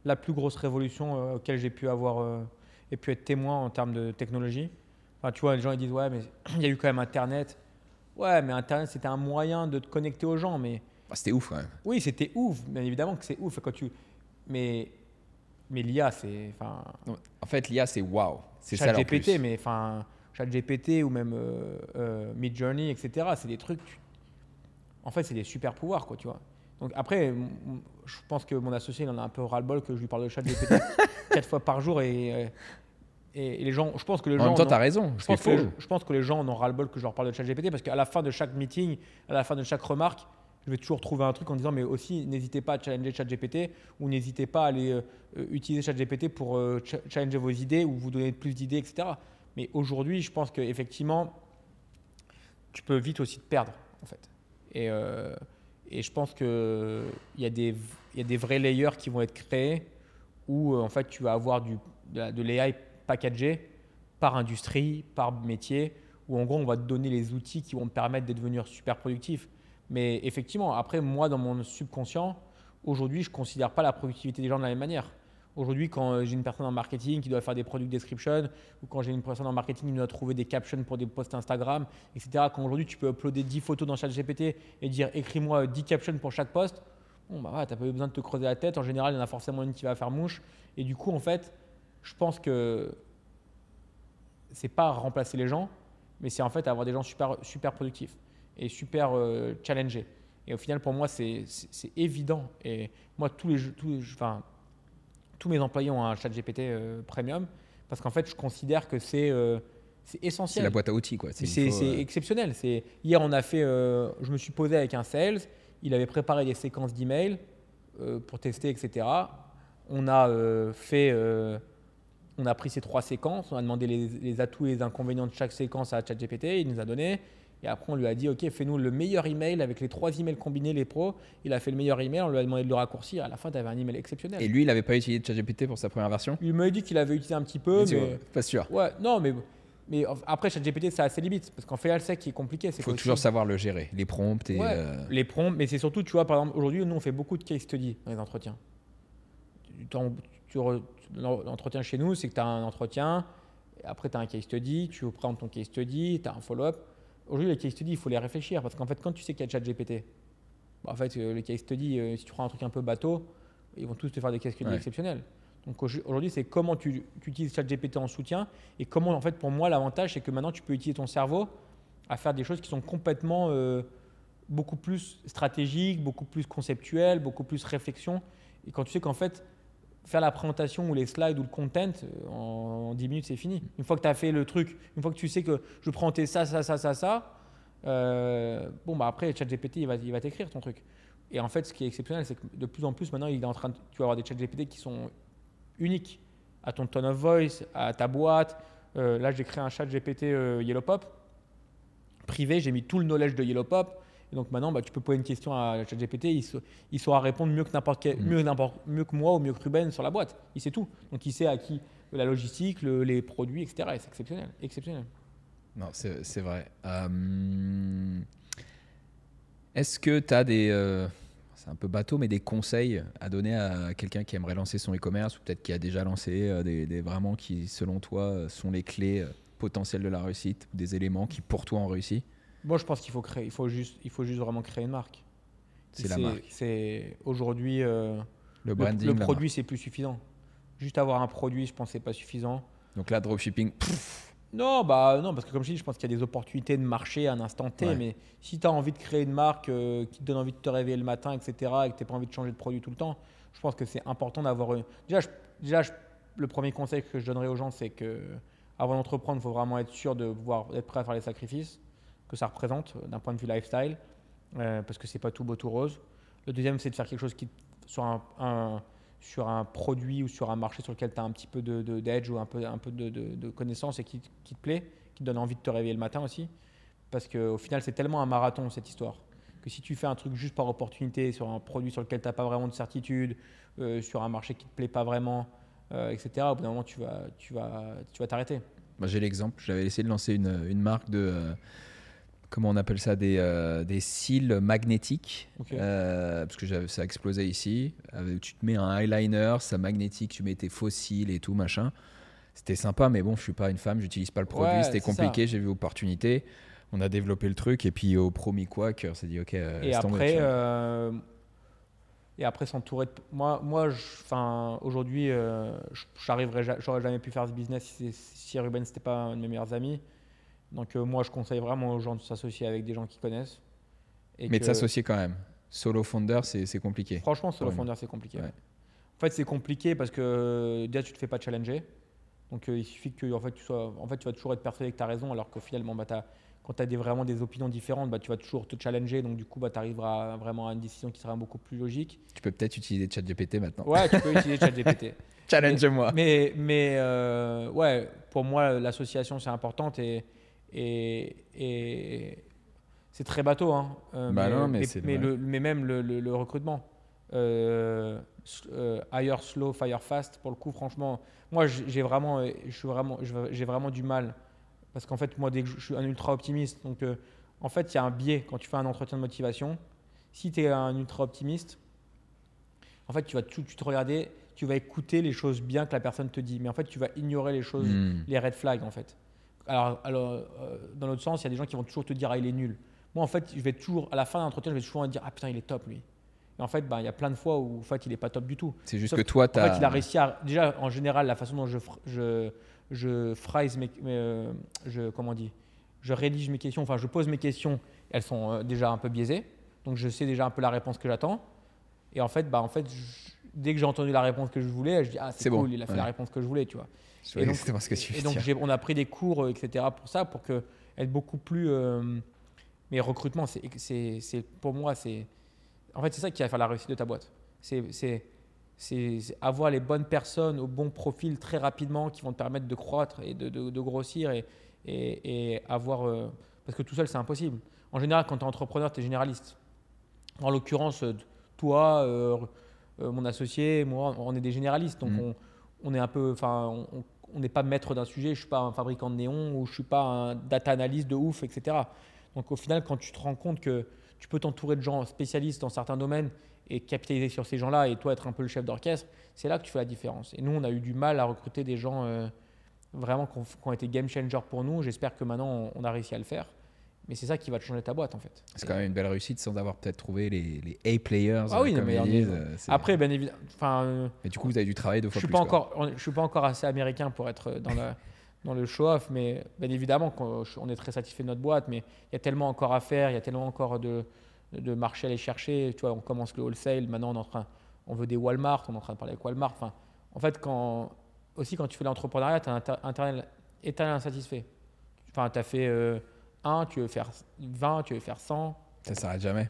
la plus grosse révolution auquel j'ai pu avoir et pu être témoin en termes de technologie. Enfin, tu vois, les gens ils disent ouais, mais il y a eu quand même Internet. Ouais, mais Internet c'était un moyen de te connecter aux gens, mais Ah, C'était ouf quand même. Oui, c'était ouf, bien évidemment que c'est ouf. Quand tu... Mais, mais l'IA, c'est. Enfin, En fait, l'IA, c'est waouh. C'est ça ChatGPT, plus. mais enfin, ChatGPT ou même euh, euh, Midjourney, etc. C'est des trucs. tu- En fait, c'est des super pouvoirs, quoi, tu vois. Donc après, je pense que mon associé, il en a un peu ras-le-bol que je lui parle de ChatGPT quatre fois par jour et, euh, et, et les gens, je pense que les En gens. même temps, en ont- tu as raison. je pense, que je pense que les gens en ont ras-le-bol que je leur parle de ChatGPT parce qu'à la fin de chaque meeting, à la fin de chaque remarque, je vais toujours trouver un truc en disant mais aussi n'hésitez pas à challenger ChatGPT ou n'hésitez pas à aller euh, euh, utiliser ChatGPT pour euh, cha- challenger vos idées ou vous donner plus d'idées, etc. Mais aujourd'hui, je pense qu'effectivement, tu peux vite aussi te perdre en fait. Et, et je pense qu'il y, a des- y a des vrais layers qui vont être créés où en fait tu vas avoir du, de l'AI packagé par industrie, par métier, où en gros on va te donner les outils qui vont te permettre de devenir super productif. Mais effectivement, après moi dans mon subconscient, aujourd'hui je ne considère pas la productivité des gens de la même manière. Aujourd'hui, quand j'ai une personne en marketing qui doit faire des product description, ou quand j'ai une personne en marketing qui doit trouver des captions pour des posts Instagram, etc., quand aujourd'hui tu peux uploader 10 photos dans ChatGPT et dire écris-moi 10 captions pour chaque post, bon, bah ouais, tu n'as pas besoin de te creuser la tête. En général, il y en a forcément une qui va faire mouche. Et du coup, en fait, je pense que c'est pas remplacer les gens, mais c'est en fait avoir des gens super, super productifs et super euh, challengés. Et au final, pour moi, c'est évident. Et moi, tous les, tous enfin, tous mes employés ont un chat GPT euh, premium parce qu'en fait, je considère que c'est euh, essentiel. C'est la boîte à outils, quoi. C'est euh, exceptionnel. Hier, on a fait, je me suis posé avec un sales, il avait préparé des séquences d'emails pour tester, etc. On a fait on a pris ces trois séquences, on a demandé les, les, atouts et les inconvénients de chaque séquence à ChatGPT, il nous a donné. Et après, on lui a dit, OK, fais-nous le meilleur email avec les trois emails combinés, les pros. Il a fait le meilleur email, on lui a demandé de le raccourcir. À la fin, tu avais un email exceptionnel. Et lui, il n'avait pas utilisé ChatGPT pour sa première version? Il m'a dit qu'il avait utilisé un petit peu. Mais, pas sûr. Ouais, non, mais. Mais après, ChatGPT, ça a ses limites. Parce qu'en fait, sec qui est compliqué. Il faut toujours savoir le gérer, les prompts. Et euh, Les prompts, mais c'est surtout, tu vois, par exemple, aujourd'hui, nous, on fait beaucoup de case study dans les entretiens. L'entretien chez nous, c'est que tu as un entretien, après tu as un case study, tu prends ton case study, tu as un follow-up. Aujourd'hui, les case studies, il faut les réfléchir parce qu'en fait, quand tu sais qu'il y a ChatGPT, bah, en fait, euh, les case studies, euh, si tu prends un truc un peu bateau, ils vont tous te faire des case studies exceptionnels. Donc aujourd'hui, c'est comment tu, tu utilises ChatGPT en soutien et comment, en fait, pour moi, l'avantage, c'est que maintenant, tu peux utiliser ton cerveau à faire des choses qui sont complètement euh, beaucoup plus stratégiques, beaucoup plus conceptuelles, beaucoup plus réflexion. Et quand tu sais qu'en fait, faire la présentation ou les slides ou le content, euh, en, 10 minutes, c'est fini. Une fois que tu as fait le truc, une fois que tu sais que je prends tes ça, ça, ça, ça, ça, euh, bon, bah après, ChatGPT, il va, il va t'écrire ton truc. Et en fait, ce qui est exceptionnel, c'est que de plus en plus, maintenant, il est en train tu vas avoir des ChatGPT qui sont uniques à ton tone of voice, à ta boîte. Euh, là, j'ai créé un chat GPT YellowPop privé, j'ai mis tout le knowledge de YellowPop donc maintenant, bah, tu peux poser une question à ChatGPT, il, il saura répondre mieux que n'importe mm. mieux, mieux que moi ou mieux que Ruben sur la boîte. Il sait tout. Donc il sait à qui la logistique, les produits, etc. Et c'est exceptionnel, exceptionnel. Non, c'est vrai. Euh, est-ce que tu as des, euh, c'est un peu bateau, mais des conseils à donner à quelqu'un qui aimerait lancer son e-commerce ou peut-être qui a déjà lancé euh, des, vraiment qui, selon toi, sont les clés potentielles de la réussite, des éléments qui pour toi ont réussi? Moi, je pense qu'il faut créer, il faut juste, il faut juste vraiment créer une marque. C'est la marque. C'est aujourd'hui euh, le branding. Le, produit, c'est plus suffisant. Juste avoir un produit, je pense, c'est pas suffisant. Donc là, dropshipping. non, bah non, parce que comme je dis, je pense qu'il y a des opportunités de marché à un instant T. Mais si tu as envie de créer une marque euh, qui te donne envie de te réveiller le matin, etc., et que tu n'as pas envie de changer de produit tout le temps, je pense que c'est important d'avoir. Une... Déjà, déjà le premier conseil que je donnerais aux gens, c'est que avant d'entreprendre, il faut vraiment être sûr de pouvoir être prêt à faire les sacrifices que ça représente euh, d'un point de vue lifestyle, euh, parce que c'est pas tout beau tout rose. Le deuxième, c'est de faire quelque chose qui, sur un, sur un produit ou sur un marché sur lequel tu as un petit peu d'edge de, ou un peu, un peu de, de connaissances et qui, qui, te plaît, qui te donne envie de te réveiller le matin aussi. Parce qu'au final, c'est tellement un marathon cette histoire que si tu fais un truc juste par opportunité sur un produit sur lequel tu n'as pas vraiment de certitude, euh, sur un marché qui te plaît pas vraiment, etc., au bout d'un moment, tu vas. Tu vas, tu vas t'arrêter. J'ai l'exemple, j'avais essayé de lancer une, une marque de comment on appelle ça, des, euh, des cils magnétiques, euh, parce que ça a explosé ici. tu te mets un eyeliner, ça magnétique, tu mets tes faux cils et tout, machin. C'était sympa, mais bon, je suis pas une femme, j'utilise pas le produit, c'était compliqué, j'ai vu opportunité. On a développé le truc et puis au promis quoi, on s'est dit ok. Euh, et après, et après s'entourer. De... Moi, moi, aujourd'hui, j'arriverais, j'aurais jamais pu faire ce business si, si Ruben c'était pas un de mes meilleurs amis. Donc euh, moi, je conseille vraiment aux gens de s'associer avec des gens qui connaissent. Mais de s'associer quand même. Solo founder, c'est compliqué. Franchement, solo founder, c'est compliqué. En fait, c'est compliqué parce que déjà, tu te fais pas challenger. Donc euh, il suffit que en fait, tu sois, en fait, tu vas toujours être persuadé que tu as raison, alors que finalement, bah, quand tu as des, vraiment des opinions différentes, bah, tu vas toujours te challenger. Donc du coup, bah, tu arriveras vraiment à une décision qui sera beaucoup plus logique. Tu peux peut-être utiliser ChatGPT maintenant. Ouais, tu peux utiliser ChatGPT. Challenge-moi. Mais, mais, euh, ouais, pour moi, l'association, c'est importante et et, c'est très bateau, hein. Euh, bah mais, mais, mais, même le, recrutement. Euh, euh, hire slow, fire fast. Pour le coup, franchement, moi, j'ai vraiment, je suis vraiment, j'ai vraiment du mal parce qu'en fait, moi, dès que je, suis un ultra optimiste, donc en fait, il y a un biais quand tu fais un entretien de motivation. Si tu es un ultra optimiste, en fait, tu vas tout, tu te regarder, tu vas écouter les choses bien que la personne te dit, mais en fait, tu vas ignorer les choses, Hmm. les red flags en fait. Alors, alors euh, dans l'autre sens, il y a des gens qui vont toujours te dire ah il est nul. Moi en fait, je vais toujours à la fin d'un entretien, je vais toujours dire ah putain il est top lui. Et en fait, ben, il y a plein de fois où en fait il est pas top du tout. C'est juste Sauf que toi, tu En fait, il a réussi à déjà en général la façon dont je je je phrase mes, mes, euh, je comment on dit, je rédige mes questions, enfin je pose mes questions, elles sont euh, déjà un peu biaisées, donc je sais déjà un peu la réponse que j'attends. Et en fait, bah en fait, je- dès que j'ai entendu la réponse que je voulais, je dis ah c'est C'est bon, cool, il a fait ouais. la réponse que je voulais, tu vois. Je Et donc- exactement ce que tu veux Et donc, on a pris des cours, euh, etc. pour ça, pour que être beaucoup plus. euh, mais recrutement, c'est, pour moi, c'est. En fait, c'est ça qui va faire la réussite de ta boîte. C'est, avoir les bonnes personnes au bon profil très rapidement qui vont te permettre de croître et de, de- de grossir et, et, et avoir. euh, parce que tout seul, c'est impossible. En général, quand tu es entrepreneur, tu es généraliste. En l'occurrence, toi, euh, euh, mon associé, moi, on est des généralistes. Donc, Mhm. on, on est un peu. Enfin, on- on- on n'est pas maître d'un sujet. Je suis pas un fabricant de néon ou je suis pas un data analyst de ouf, etc. Donc, au final, quand tu te rends compte que tu peux t'entourer de gens spécialistes dans certains domaines et capitaliser sur ces gens-là et toi être un peu le chef d'orchestre, c'est là que tu fais la différence. Et nous, on a eu du mal à recruter des gens euh, vraiment qui ont, été game changer pour nous. J'espère que maintenant, on a réussi à le faire. Mais c'est ça qui va te changer ta boîte, en fait. C'est quand même une belle réussite sans avoir peut-être trouvé les, les A-players. Ah oui, euh, mais disent, euh, Après, bien évidemment, enfin, euh, Mais du coup, vous avez dû travailler deux je fois suis plus. pas quoi. encore, je suis pas encore assez américain pour être dans la dans le show-off, mais bien évidemment on est très satisfait de notre boîte, mais il y a tellement encore à faire, il y a tellement encore de de marché à aller chercher. Tu vois, on commence le wholesale, maintenant on est en train, on veut des Walmart, on est en train de parler avec Walmart. Enfin, en fait, quand aussi quand tu fais l'entrepreneuriat, tu as un éternel insatisfait. Enfin, tu as fait euh, 1, tu veux faire 20, tu veux faire 100. Ça s'arrête jamais.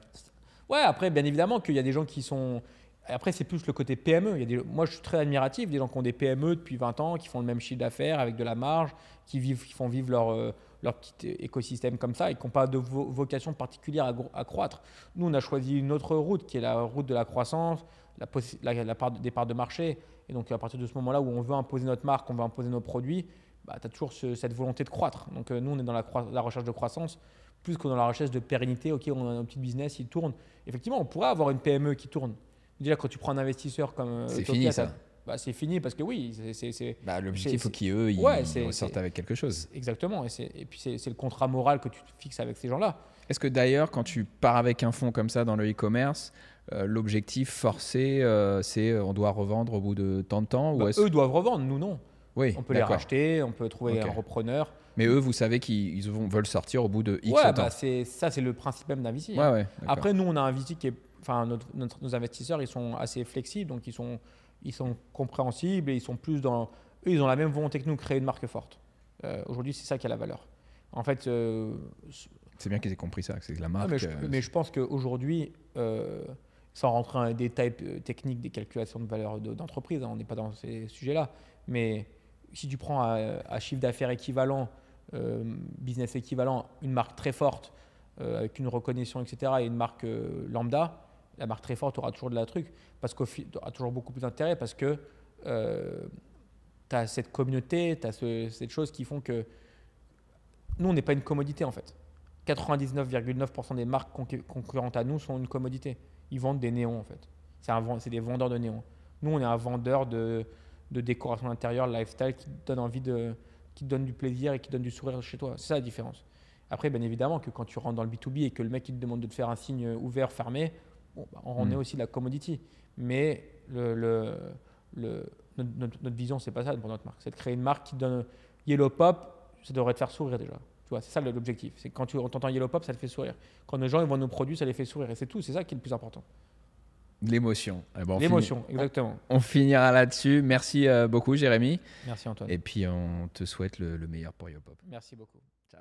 Ouais, après, bien évidemment qu'il y a des gens qui sont. Après, c'est plus le côté PME. Il y a des... Moi, je suis très admiratif des gens qui ont des PME depuis 20 ans, qui font le même chiffre d'affaires avec de la marge, qui, vivent, qui font vivre leur, euh, leur petit écosystème comme ça et qui n'ont pas de vo- vocation particulière à, croître. Nous, on a choisi une autre route qui est la route de la croissance, la, possi- la, la part de- des parts de marché. Et donc, à partir de ce moment-là où on veut imposer notre marque, on veut imposer nos produits, bah, tu as toujours ce- cette volonté de croître. Donc, euh, nous, on est dans la, recherche de croissance plus que dans la recherche de pérennité. Ok, on a un petit business, il tourne. Effectivement, on pourrait avoir une PME qui tourne. Déjà, quand tu prends un investisseur comme euh, C'est fini, ça. bah, c'est fini parce que oui, c'est- Bah, L'objectif, il faut qu'eux, ils, Ouais, c'est- avec quelque chose. exactement. Et, puis, c'est le contrat moral que tu te fixes avec ces gens-là. Est-ce que d'ailleurs, quand tu pars avec un fonds comme ça dans le e-commerce, euh, l'objectif forcé, euh, c'est on doit revendre au bout de tant de temps ou Bah, eux doivent revendre, nous non. Oui, On peut les racheter, on peut trouver Ok. un repreneur. Mais eux, vous savez qu'ils veulent sortir au bout de X ouais, temps. bah, c'est ça, c'est le principe même d'un VC. ouais, ouais, d'accord. Après, nous, on a un VC qui est. Enfin, notre- notre- nos investisseurs, ils sont assez flexibles, donc ils sont, ils sont compréhensibles et ils sont plus dans. Eux, ils ont la même volonté que nous, créer une marque forte. Euh, Aujourd'hui, c'est ça qui a la valeur. En fait, euh, c'est bien qu'ils aient compris ça, que c'est la marque. mais, je, euh, mais je pense qu'aujourd'hui, sans rentrer dans les détails techniques des calculations de valeur de- d'entreprise, hein, on n'est pas dans ces sujets-là, mais si tu prends à, à chiffre d'affaires équivalent, euh, business équivalent, une marque très forte, euh, avec une reconnaissance, etc., et une marque euh, lambda, la marque très forte aura toujours de la truc, parce fi- aura toujours beaucoup plus d'intérêt, parce que tu as cette communauté, tu as cette chose qui font que nous, on n'est pas une commodité en fait. 99,9% des marques concu- concurrentes à nous sont une commodité. Ils vendent des néons en fait. C'est des vendeurs de néons. Nous, on est un vendeur de, de décoration intérieure, lifestyle qui te donne envie de, qui te donne du plaisir et qui donne du sourire chez toi. C'est ça la différence. Après, bien évidemment que quand tu rentres dans le B2B et que le mec il te demande de te faire un signe ouvert, fermé, bon, bah, on Mm. est aussi de la commodity. Mais le, le, le- notre, notre- notre vision, c'est pas ça pour notre marque. C'est de créer une marque qui donne Yellow Pop, ça devrait te faire sourire déjà. Tu vois, c'est ça l'objectif. C'est quand tu entends Yellow Pop, ça te fait sourire. Quand les gens ils voient nos produits, ça les fait sourire. Et c'est tout. C'est ça qui est le plus important. L'émotion. Eh ben, on L'émotion, exactement. On finira là-dessus. Merci euh, beaucoup, Jérémy. Merci Antoine. Et puis, on te souhaite le, le meilleur pour Yopop. Merci beaucoup. Ciao.